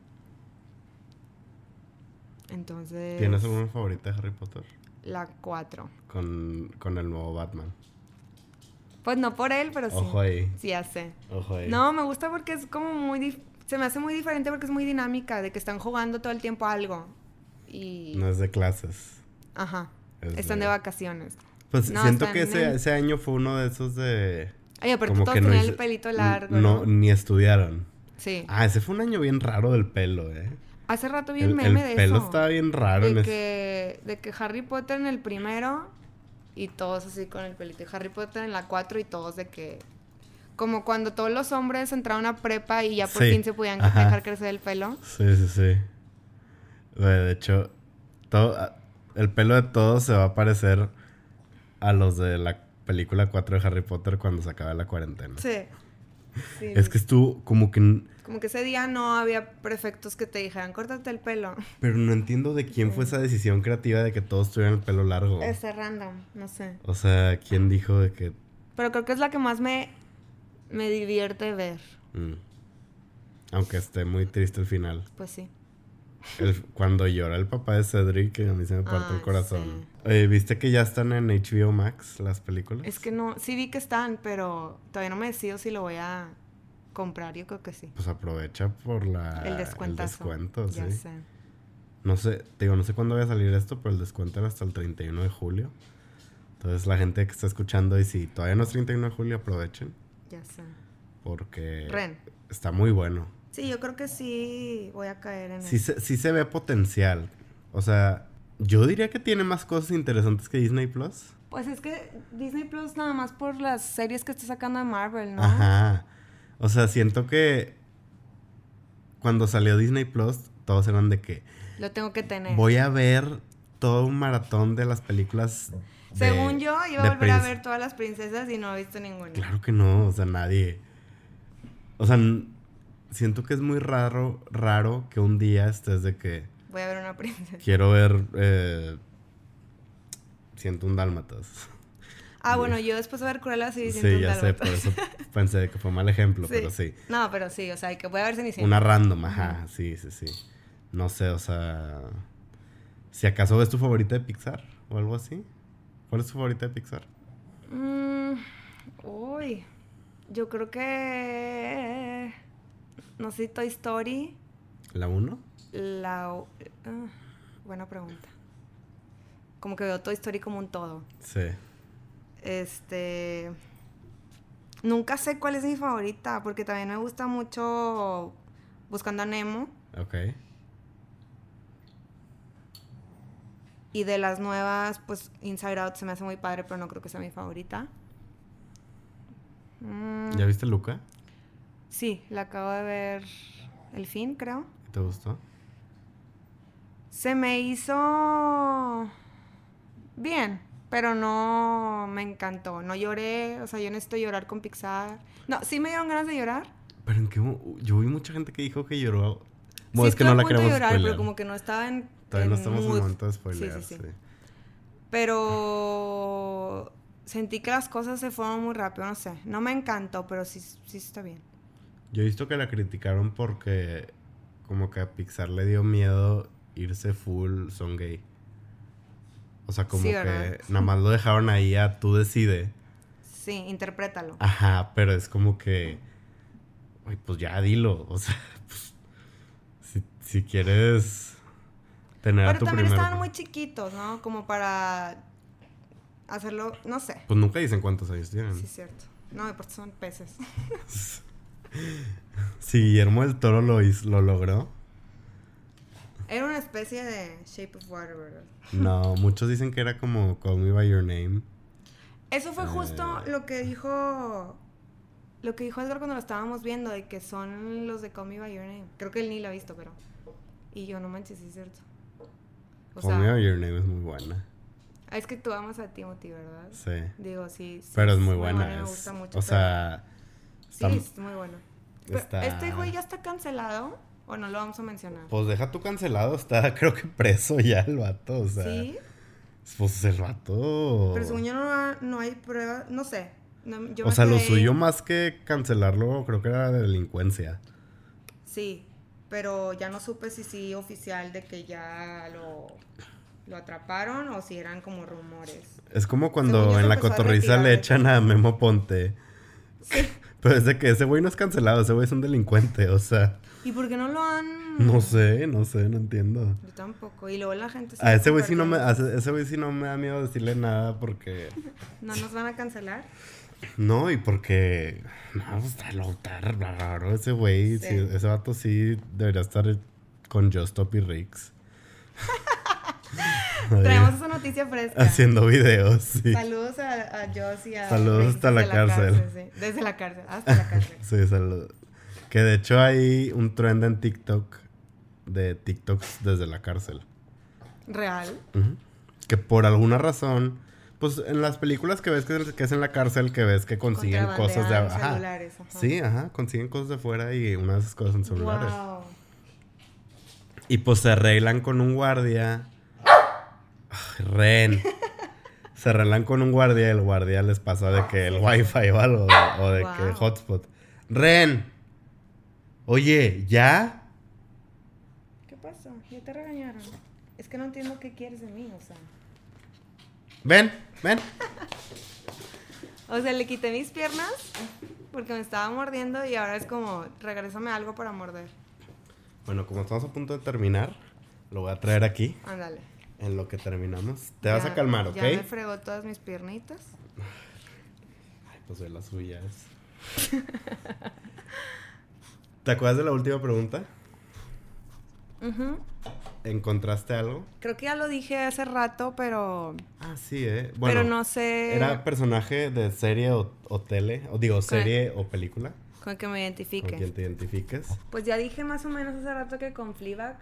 Entonces. ¿Tienes alguna favorita de Harry Potter? La 4. Con, con el nuevo Batman. Pues no por él, pero sí. Ojo ahí. Sí, hace. Ojo ahí. No, me gusta porque es como muy. Se me hace muy diferente porque es muy dinámica, de que están jugando todo el tiempo algo. Y. No es de clases. Ajá. están de... vacaciones. Pues siento que ese, ese año fue uno de esos de. Ay, pero todos tenían el pelito largo. No, ni estudiaron. Sí. Ah, ese fue un año bien raro del pelo, ¿eh? Hace rato vi un meme de eso. El pelo estaba bien raro. De, que, de que Harry Potter en el primero y todos así con el pelito. Y Harry Potter en la cuatro y todos de que... Como cuando todos los hombres entraron a prepa y ya por fin se podían dejar crecer el pelo. Sí, sí, sí. De hecho, todo, el pelo de todos se va a parecer a los de la película 4 de Harry Potter cuando se acaba la cuarentena. Sí. Es que estuvo como que... Como que ese día no había prefectos que te dijeran, córtate el pelo. Pero no entiendo de quién fue esa decisión creativa de que todos tuvieran el pelo largo. Ese random, no sé. O sea, ¿quién dijo de que...? Pero creo que es la que más me, me divierte ver. Mm. Aunque esté muy triste el final. Pues sí. cuando llora el papá de Cedric, que a mí se me parte el corazón. ¿Viste que ya están en HBO Max las películas? Es que no, sí vi que están, pero todavía no me decido si lo voy a comprar, yo creo que sí. Pues aprovecha por la... El, descuento, ya sí. Sé. No sé, te digo, no sé cuándo va a salir esto, pero el descuento era hasta el 31 de julio. Entonces la gente que está escuchando y si todavía no es 31 de julio, aprovechen. Ya sé. Porque está muy bueno. Sí, yo creo que sí voy a caer en sí Se, sí se ve potencial. O sea, yo diría que tiene más cosas interesantes que Disney Plus. Pues es que Disney Plus nada más por las series que está sacando de Marvel, ¿no? Ajá. O sea, siento que cuando salió Disney Plus, todos eran de que... Lo tengo que tener. Voy a ver todo un maratón de las películas. Según yo, iba a volver a ver todas las princesas y no he visto ninguna. Claro que no, o sea, nadie. O sea, siento que es muy raro, raro que un día estés de que... Voy a ver una princesa. Quiero ver... Eh, siento un dálmatas. Ah, bueno, yo después de ver Cruella sí Sí, ya sé, por eso pensé que fue mal ejemplo, pero sí. No, pero sí, o sea, que voy a ver Cenicienta. Una random, ajá, sí, sí, sí. No sé, o sea... Si acaso es tu favorita de Pixar o algo así. ¿Cuál es tu favorita de Pixar? Mm, uy, yo creo que no sé, Toy Story. ¿La 1? La... Ah, buena pregunta. Como que veo Toy Story como un todo. Sí. Este... Nunca sé cuál es mi favorita, porque también me gusta mucho Buscando a Nemo. Ok. Y de las nuevas, pues Inside Out se me hace muy padre, pero no creo que sea mi favorita. ¿Ya viste Luca? Sí, la acabo de ver el fin, creo. ¿Te gustó? Se me hizo bien, pero no me encantó. No lloré, o sea, yo necesito llorar con Pixar. No, sí me dieron ganas de llorar. Pero en qué yo vi mucha gente que dijo que lloró. Bueno, es que no la queremos llorar, pero como que no estaba en Todavía no estamos en el momento de spoiler, sí, sí, sí. Pero sentí que las cosas se fueron muy rápido, no sé. No me encantó, pero sí, sí está bien. Yo he visto que la criticaron porque como que a Pixar le dio miedo irse full son gay. O sea, como que nada más lo dejaron ahí a tú decide. Sí, interprétalo. Ajá, pero es como que. Ay, pues ya dilo. O sea, pues, si, si quieres tener a tu también estaban muy chiquitos, ¿no? Como para hacerlo, no sé. Pues nunca dicen cuántos años tienen. Sí, es cierto. No, porque son peces. si Guillermo el Toro lo, hizo, lo logró. Era una especie de Shape of Water, ¿verdad? No, muchos dicen que era como Call Me By Your Name. Eso fue justo eh. lo que dijo... Lo que dijo Edgar cuando lo estábamos viendo, de que son los de Call Me By Your Name. Creo que él ni lo ha visto, pero... Y yo, no manches, es cierto. Call Me By Your Name es muy buena. Es que tú amas a Timothy, ¿verdad? Sí. Digo, sí. sí pero es muy buena. me gusta mucho. O sea... Sí, es muy bueno. ¿Este güey ya está cancelado? ¿O no lo vamos a mencionar? Pues deja tu cancelado, está creo que preso ya el vato, o sea. ¿Sí? Pues el vato. Pero según yo no, no hay pruebas, no sé. o sea, lo suyo más que cancelarlo, creo que era de delincuencia. Sí, pero ya no supe si sí oficial de que ya lo, lo atraparon o si eran como rumores. Es como cuando en la cotorriza le echan a Memo Ponte. Sí. Pero es de que ese güey no es cancelado, ese güey es un delincuente, o sea. ¿Y por qué no lo han.? No sé, no sé, no entiendo. Yo tampoco. Y luego la gente. a ese güey sí no me, ese güey sí no me da miedo decirle nada porque. ¿No nos van a cancelar? No, y porque. No, pues, está, está raro ese güey. ese vato sí debería estar con Justop y Rix. Traemos esa noticia fresca. Haciendo videos, sí. Saludos a, a Joss y a... Saludos hasta la, cárcel. Desde la cárcel, hasta la cárcel. sí, saludos. Que de hecho hay un trend en TikTok de TikToks desde la cárcel. ¿Real? Que por alguna razón, Pues en las películas que ves que, es en la cárcel, que ves que consiguen cosas de... Ajá. Celulares, Sí, ajá, consiguen cosas de fuera y una de esas cosas en celulares. Y pues se arreglan con un guardia. Ren. se arreglan con un guardia y el guardia les pasa de que el wifi o algo, o de que hotspot. Ren. Oye, ¿ya? ¿Qué pasó? Ya te regañaron. Es que no entiendo qué quieres de mí, o sea. Ven, ven. o sea, le quité mis piernas porque me estaba mordiendo y ahora es como, regrésame algo para morder. Bueno, como estamos a punto de terminar, lo voy a traer aquí. Ándale. En lo que terminamos. Te vas a calmar, ¿ok? Ya me fregó todas mis piernitas. Ay, pues de las suyas. ¿Te acuerdas de la última pregunta? ¿Encontraste algo? Creo que ya lo dije hace rato, pero. Ah, sí, ¿eh? Bueno, pero no sé. ¿Era personaje de serie o, tele? O digo, serie o película. Con el que me identifiques. Con quien te identifiques. Pues ya dije más o menos hace rato que con Fleabag.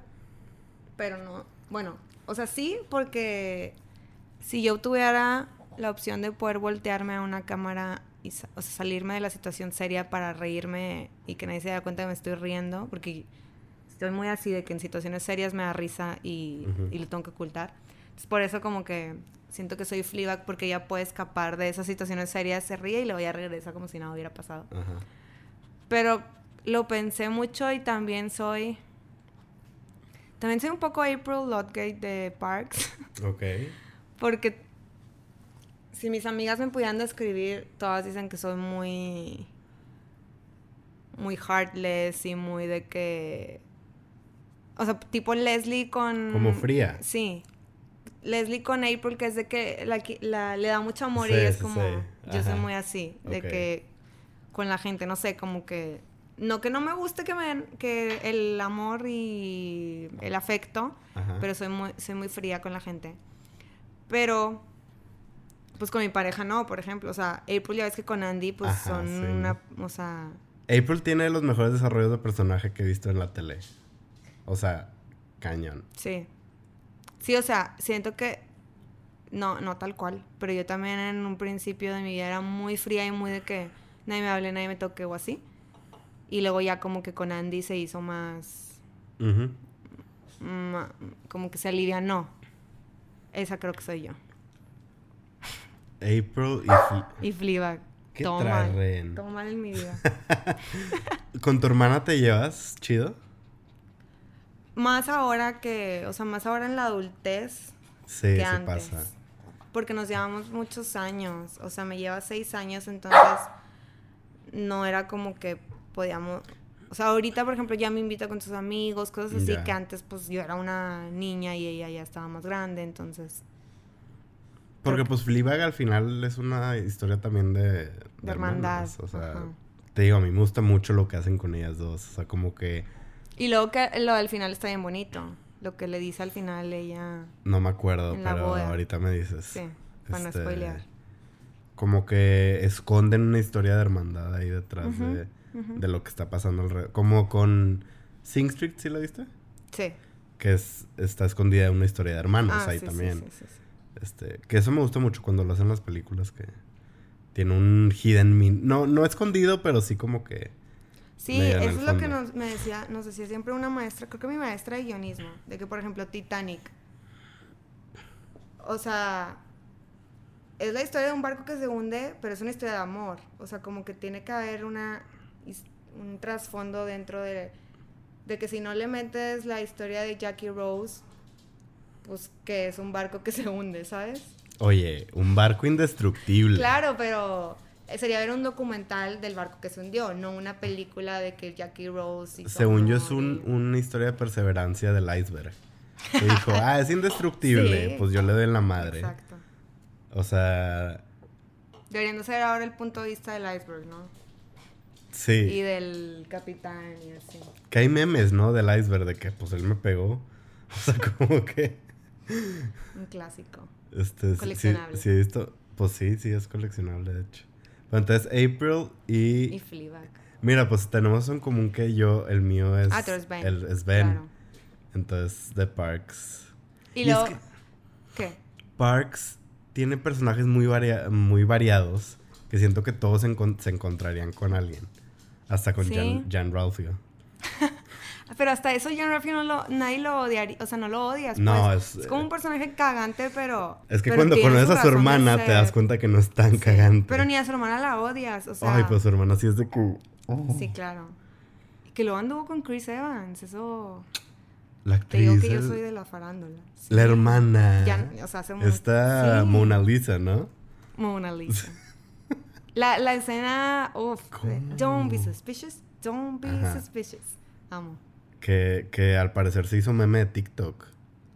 Pero no. Bueno, o sea, sí, porque si yo tuviera la opción de poder voltearme a una cámara y o sea, salirme de la situación seria para reírme y que nadie se dé cuenta que me estoy riendo, porque estoy muy así de que en situaciones serias me da risa y, y lo tengo que ocultar. Entonces, por eso como que siento que soy Fleabag porque ella puede escapar de esas situaciones serias, se ríe y luego ya regresa como si nada hubiera pasado. Pero lo pensé mucho y también soy... También soy un poco April Lotgate de Parks. Ok. porque si mis amigas me pudieran describir, todas dicen que soy muy... Muy heartless y muy de que o sea, tipo Leslie con... Como fría. Sí. Leslie con April, que es de que la, le da mucho amor y es como... Yo soy muy así, de que con la gente, no sé, como que... No que no me guste que me que el amor y el afecto, pero soy muy, soy muy fría con la gente. Pero, pues con mi pareja no, por ejemplo. O sea, April ya ves que con Andy, pues son una... O sea... April tiene los mejores desarrollos de personaje que he visto en la tele. O sea, cañón. Sí. Sí, o sea, siento que no, no tal cual, pero yo también en un principio de mi vida era muy fría y muy de que nadie me hable, nadie me toque o así. Y luego ya como que con Andy se hizo más... como que se alivianó. Esa creo que soy yo. April y, y Fleabag. ¿Qué todo mal. Todo mal en mi vida. ¿Con tu hermana te llevas chido? Más ahora que, o sea, más ahora en la adultez. Sí, que pasa. Porque nos llevamos muchos años. O sea, me lleva seis años, entonces no era como que podíamos. O sea, ahorita, por ejemplo, ya me invita con sus amigos, cosas así que antes, pues yo era una niña y ella ya estaba más grande, entonces. Porque, pues, Fleabag al final es una historia también de. De, hermandad. O sea, te digo, a mí me gusta mucho lo que hacen con ellas dos. O sea, como que y luego que lo del final está bien bonito. Lo que le dice al final ella. No me acuerdo, pero ahorita me dices. Sí, para este, spoilear. Como que esconden una historia de hermandad ahí detrás de, de, lo que está pasando alrededor. Como con Sing Street, ¿sí lo viste? Sí. Que es, está escondida una historia de hermanos ah, ahí también. Sí, este, que eso me gusta mucho cuando lo hacen las películas que tiene un hidden mean. No, no escondido, pero sí como que Sí, eso es lo que nos, me decía, nos decía siempre una maestra, creo que mi maestra de guionismo, de que por ejemplo Titanic, o sea, es la historia de un barco que se hunde, pero es una historia de amor, o sea, como que tiene que haber una, un trasfondo dentro de, de que si no le metes la historia de Jackie Rose, pues que es un barco que se hunde, ¿sabes? Oye, un barco indestructible. Claro, pero eh, sería ver un documental del barco que se hundió, no una película de que Jackie Rose hizo Según yo es una historia de perseverancia del iceberg. Que dijo, ah, es indestructible, pues yo le doy la madre. Exacto. O sea... Deberían ser ahora el punto de vista del iceberg, ¿no? Sí. Y del capitán y así. Que hay memes, ¿no? Del iceberg, de que pues él me pegó. O sea, como que... Un clásico. Este, coleccionable. Sí, esto, pues sí, sí, es coleccionable, de hecho. Entonces, April y... Y Fleabag. Mira, pues tenemos en común que yo, el mío es... Ah, tú eres Ben. El, es Ben. Entonces, The Parks. Y, luego... ¿Qué? Parks tiene personajes muy, muy variados que siento que todos se, encontrarían con alguien. Hasta con Jan, Jan Ralphio. Pero hasta eso Jan Ralphio no lo, nadie lo odiaría, o sea, no lo odias. No, pues. es, como un personaje cagante, pero... Es que cuando conoces a su hermana te das cuenta que no es tan cagante. Pero ni a su hermana la odias, o sea... Ay, pues su hermana sí es de que... Oh. Sí, claro. Y que luego anduvo con Chris Evans, eso... La actriz. Te digo que yo soy de la farándula. La hermana. Ya, o sea, hace Está Mona Lisa, ¿no? Mona Lisa. La, la escena, uff, don't be suspicious, don't be suspicious. Amo. Que, que al parecer se hizo meme de TikTok.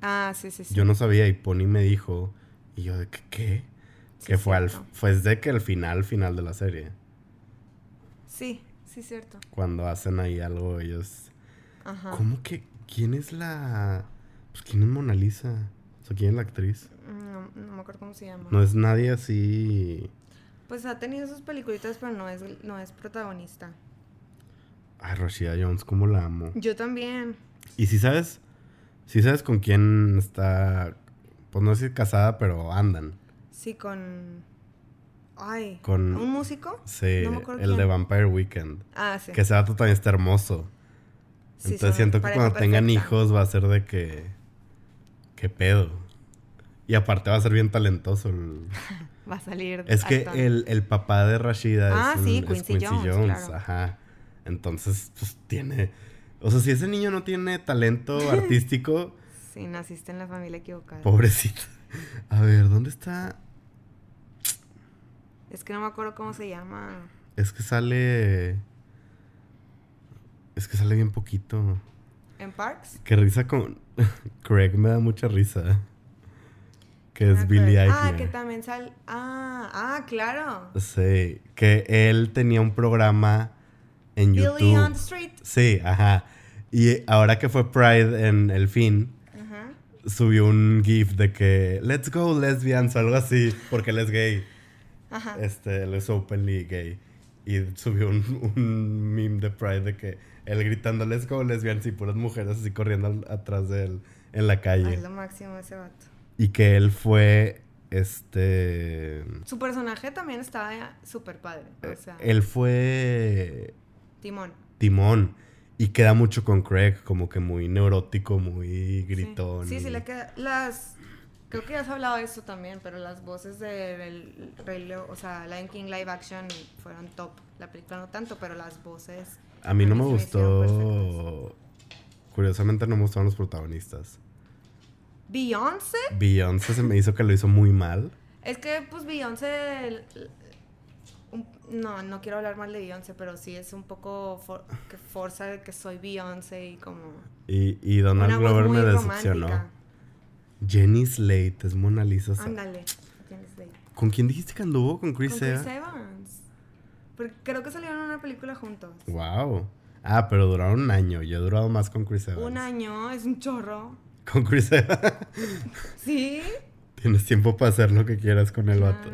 Ah, sí, sí, sí. Yo no sabía y Pony me dijo, y yo de que, ¿qué? que fue al, fue desde que el final, final de la serie. Sí, sí, cierto. Cuando hacen ahí algo ellos... Ajá. ¿Cómo que ¿Quién es la. Pues, ¿quién es Mona Lisa? O sea, ¿quién es la actriz? No, no me acuerdo cómo se llama. No es nadie así. Pues ha tenido sus peliculitas, pero no es, no es protagonista. Ay, Rashida Jones, cómo la amo. Yo también. Y si sabes, si sabes con quién está, pues no sé si casada, pero andan. Sí, con... Ay, con... ¿un músico? Sí, no me acuerdo el de Vampire Weekend. Ah, sí. Que ese dato también está hermoso. Entonces siento que cuando tengan hijos va a ser de que... ¿Qué pedo? Y aparte va a ser bien talentoso. va a salir. Es que el, el, papá de Rashida ah, es, sí, Quincy, Jones. Ajá. Entonces, pues tiene. O sea, si ese niño no tiene talento artístico. sí, naciste en la familia equivocada. Pobrecito. A ver, ¿dónde está? Es que no me acuerdo cómo se llama. Es que sale. Es que sale bien poquito. ¿En Parks? Qué risa con. Craig me da mucha risa. Que es Billy Eichner. Ah, que también sale. Ah, ah, claro. Sí, que él tenía un programa en YouTube. Billy on the Street. Sí, ajá. Y ahora que fue Pride en el fin, subió un GIF de que Let's go lesbians o algo así, porque él es gay. Ajá. Este, él es openly gay. Y subió un, un meme de Pride de que él gritando Let's go lesbians y puras mujeres así corriendo atrás de él en la calle. Es lo máximo ese vato. Y que él fue este su personaje también estaba súper padre. O sea, él fue Timón. Timón. Y queda mucho con Craig, como que muy neurótico, muy gritón. Sí, sí, le queda. Las. Creo que ya has hablado de eso también, pero las voces del Rey o sea, Lion King live action fueron top. La película no tanto, pero las voces a mí no me gustó. Curiosamente no me gustaron los protagonistas. ¿Beyoncé? Beyoncé se me hizo que lo hizo muy mal. Es que, pues, Beyoncé. No, no quiero hablar mal de Beyoncé, pero sí es un poco que forza de que soy Beyoncé y como. Y, y Donald Glover me decepcionó. Jenny Slate es Mona Lisa. Ándale, Jenny Slate. ¿Con quién dijiste que anduvo? ¿Con Chris, Con Chris Evans? Porque creo que salieron en una película juntos. Wow. Ah, pero duraron un año. Yo he durado más con Chris Evans. Un año, es un chorro. ¿Con Chris Evans? sí. Tienes tiempo para hacer lo que quieras con el vato.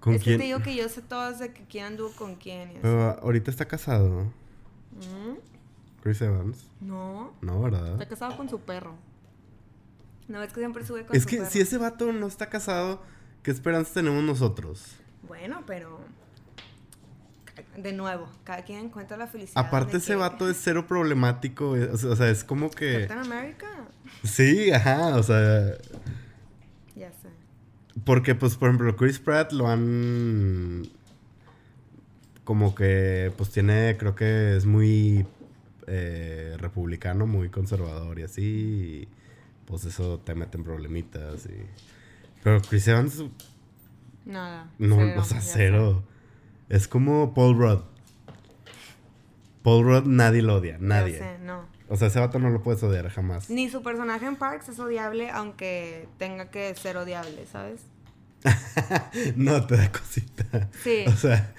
¿Con es quién? que te digo que yo sé todas de que quién anduvo con quién. pero ahorita está casado. ¿Mm? Chris Evans. No. No, ¿verdad? Está casado con su perro. No, es que siempre sube con es que si ese vato no está casado, ¿qué esperanza tenemos nosotros? Bueno, pero de nuevo, cada quien encuentra la felicidad. Aparte ese vato es cero problemático, o sea, es como que... Captain America. Sí, ajá, o sea... Ya sé. Porque, pues, por ejemplo, Chris Pratt lo han... Como que, pues, tiene, creo que es muy eh, republicano, muy conservador y así. Y, pues eso te mete en problemitas y... Pero Chris Evans... Nada. No, o sea, cero. Es como Paul Rudd. Paul Rudd nadie lo odia, nadie. sé, no. O sea, ese vato no lo puedes odiar jamás. Ni su personaje en Parks es odiable, aunque tenga que ser odiable, ¿sabes? no, te da cosita. Sí. O sea.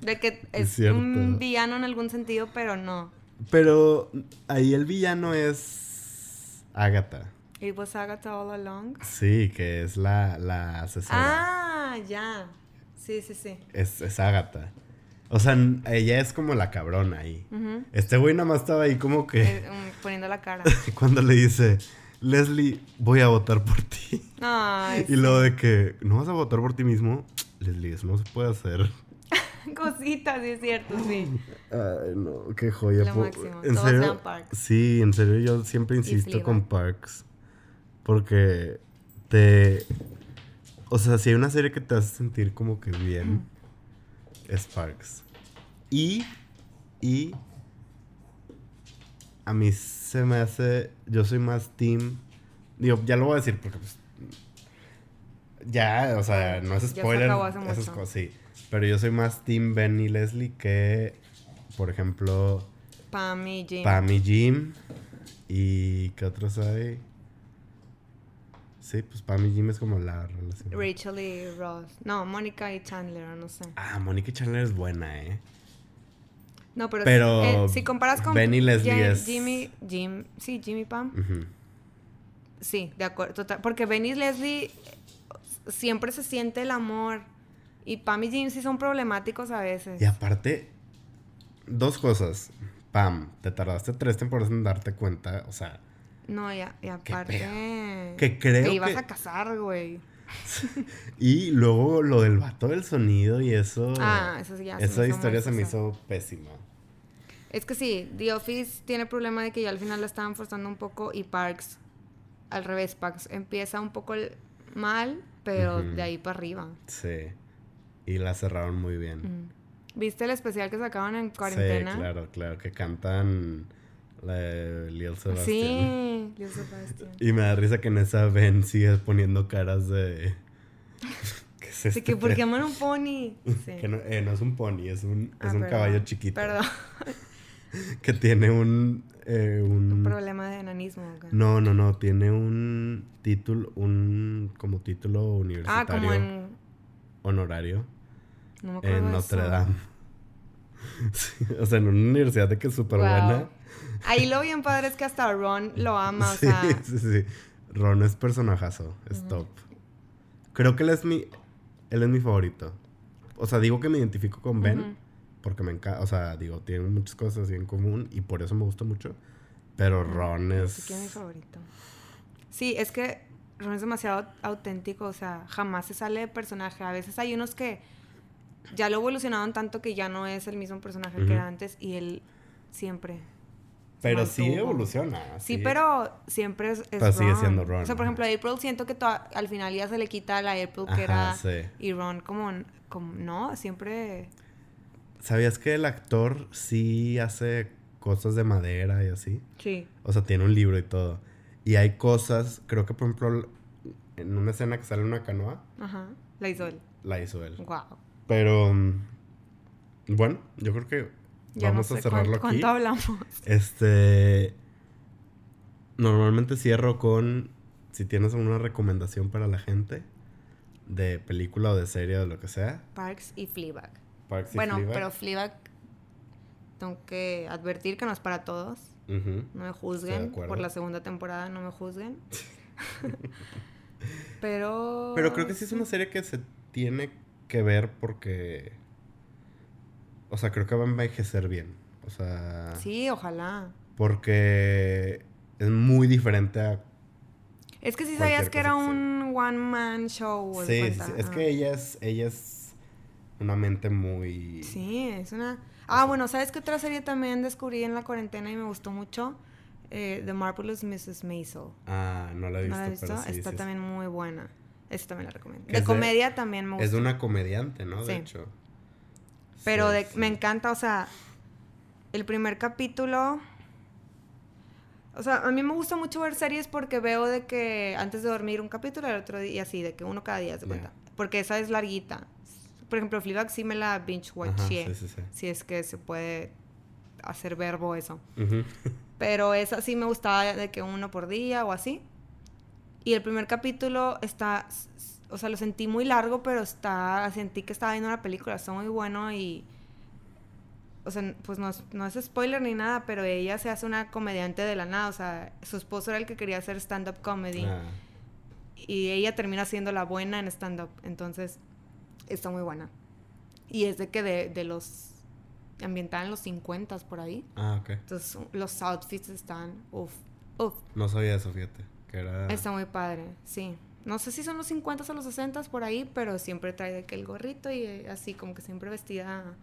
De que es, un villano en algún sentido, pero no. Pero ahí el villano es Agatha. ¿Y was Agatha all along? Sí, que es la, la asesora. Ah, ya. Sí, sí, sí. Es, es Agatha. O sea, ella es como la cabrona ahí. Este güey nada más estaba ahí como que... Eh, um, poniendo la cara. cuando le dice, Leslie, voy a votar por ti. Ay, y luego de que, ¿no vas a votar por ti mismo? Leslie, eso no se puede hacer. Cositas, es cierto, sí. Ay, no, qué joya. Lo máximo. En serio, Parks. Sí, en serio, yo siempre insisto con Parks. Porque te. O sea, si hay una serie que te hace sentir como que bien, es Parks. Y. Y. A mí se me hace. Yo soy más team. Digo, ya lo voy a decir porque pues. Ya, o sea, no es spoiler. Se cosas, sí. Pero yo soy más Team Ben y Leslie que, por ejemplo... Pam y Jim. Pam y Jim. ¿Y qué otros hay? Sí, pues Pam y Jim es como la relación. Rachel y Ross. No, Mónica y Chandler, no sé. Ah, Mónica y Chandler es buena, ¿eh? No, pero, pero si, eh, comparas con Ben y Leslie es... Jimmy, Jim, sí, Jimmy Pam. Sí, de acuerdo, total. Porque Ben y Leslie siempre se siente el amor y Pam y Jim sí son problemáticos a veces. Y aparte, dos cosas. Pam, te tardaste tres temporadas en darte cuenta, o sea... No, y, aparte... Que creo Te ibas a casar, güey. y luego lo del vato del sonido y eso... Ah, eso sí ya Esa historia se me hizo pésima. Es que sí, The Office tiene el problema de que ya al final la estaban forzando un poco y Parks, al revés, Parks empieza un poco mal, pero de ahí para arriba. Sí. Y la cerraron muy bien. ¿Viste el especial que sacaban en cuarentena? Sí, claro, claro, que cantan la de Lil Sebastian. Sí, Lil Sebastian. Y me da risa que en esa Ben sigue poniendo caras de... ¿Qué es De que porque aman un pony. Sí. que no, eh, no, es un pony, es un, es ah, un caballo chiquito. Perdón. que tiene un, eh, un... un... problema de enanismo. No, no, no. Tiene un título, un como título universitario. Ah, como en... Honorario en Notre Dame. o sea, en una universidad de que es súper buena. Ahí lo bien padre es que hasta Ron lo ama, o sea. Sí, sí, Ron es personajazo, es top. Creo que él es mi. Él es mi favorito. O sea, digo que me identifico con Ben. Porque me encanta. O sea, digo, tienen muchas cosas así en común. Y por eso me gusta mucho. Pero Ron es. Sí, es mi favorito. Sí, es que Ron es demasiado auténtico. O sea, jamás se sale de personaje. A veces hay unos que ya lo evolucionaron tanto que ya no es el mismo personaje que era antes y él siempre. Pero sí evoluciona. Sí, pero siempre es, es sigue siendo Ron. O sea, por ejemplo, a April siento que al final ya se le quita la April que era. Y Ron como, como, no, siempre... ¿Sabías que el actor sí hace cosas de madera y así? Sí. O sea, tiene un libro y todo. Y hay cosas, creo que por ejemplo, en una escena que sale una canoa. Ajá. La hizo él. La hizo él. Wow. Pero mm, bueno, yo creo que vamos a cerrarlo aquí. ¿Cuánto hablamos? Este. Normalmente cierro con si tienes alguna recomendación para la gente de película o de serie o lo que sea. Parks y Fleabag. Parks y bueno, pero Fleabag tengo que advertir que no es para todos. No me juzguen por la segunda temporada, no me juzguen. pero Pero creo que sí es una serie que se tiene que ver porque. O sea, creo que va a envejecer bien. O sea. Sí, ojalá. Porque es muy diferente a. Es que si sabías que era un one man show. Sí, sí, es que ella es, ella es una mente muy. Sí, es una. Ah, bueno, ¿sabes qué otra serie también descubrí en la cuarentena y me gustó mucho? Eh, The Marvelous Mrs. Maisel. Ah, no la he visto. ¿No la visto? Está también muy buena. Eso también la recomiendo. De comedia también me gusta. Es de una comediante, ¿no? De hecho. Pero de, me encanta, o sea, el primer capítulo... O sea, a mí me gusta mucho ver series porque veo de que antes de dormir un capítulo, el otro día, y así, de que uno cada día se cuenta. Porque esa es larguita. Por ejemplo, Fleabag sí me la binge watché. Sí, sí, si es que se puede hacer verbo eso. Pero esa sí me gustaba de que uno por día o así. Y el primer capítulo está, o sea, lo sentí muy largo, pero está, sentí que estaba viendo una película, está muy bueno y, o sea, pues no es, no es spoiler ni nada, pero ella se hace una comediante de la nada, o sea, su esposo era el que quería hacer stand-up comedy. Ah. Y ella termina siendo la buena en stand-up, entonces está muy buena. Y es de que de, de los ambientada en los 50 por ahí. Ah, ok. Entonces los outfits están, uff, uff. No sabía eso, fíjate. Que era... Está muy padre, sí. No sé si son los 50 o los 60 por ahí, pero siempre trae de que el gorrito y eh, así como que siempre vestida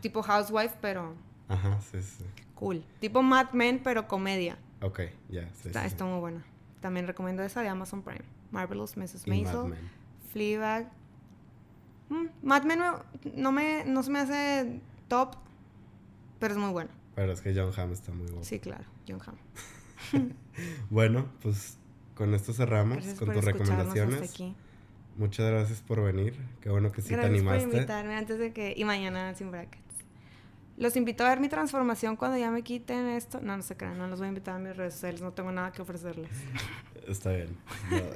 tipo housewife, pero... Ajá, sí, sí. Cool. Tipo Mad Men, pero comedia. Ok, ya, sí, está, está muy buena. También recomiendo esa de Amazon Prime. Marvelous Mrs. Maisel. Fleabag. Mm, Mad Men no, me, no se me hace top, pero es muy bueno. Pero es que John Hamm está muy bueno. Sí, claro, John Hamm. bueno, pues con esto cerramos con tus recomendaciones. Muchas gracias por venir. Qué bueno que sí te animaste. Gracias por invitarme antes de que y mañana sin brackets. Los invito a ver mi transformación cuando ya me quiten esto. No, no se crean, no los voy a invitar a mis redes sociales, no tengo nada que ofrecerles. Está bien.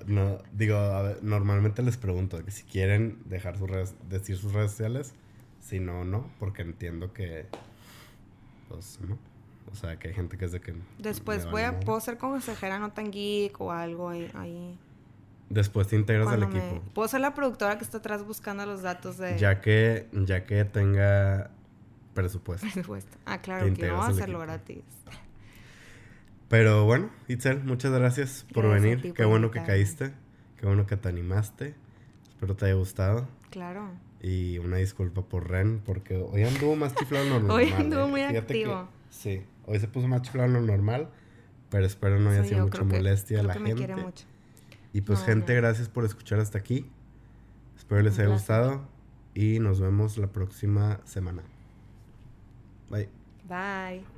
No, digo, normalmente les pregunto que si quieren dejar sus redes, decir sus redes sociales, si no, no, porque entiendo que, pues, ¿no? O sea, que hay gente que es de que... Después voy a, puedo ser consejera no tan geek o algo ahí. Después te integras al equipo. Puedo ser la productora que está atrás buscando los datos de... Ya que, ya que tenga presupuesto. Presupuesto. Ah, claro, que no va a hacerlo gratis. Pero bueno, Itzel, muchas gracias por venir. Qué bueno que caíste. Qué bueno que te animaste. Espero te haya gustado. Claro. Y una disculpa por Ren, porque hoy anduvo más chiflado normal. hoy anduvo ¿eh? muy activo. Sí, hoy se puso más chiflado lo normal, pero espero no haya sido mucha molestia a la gente. Me quiere mucho. Y pues, gente, gracias por escuchar hasta aquí. Espero les haya gustado y nos vemos la próxima semana. Bye. Bye.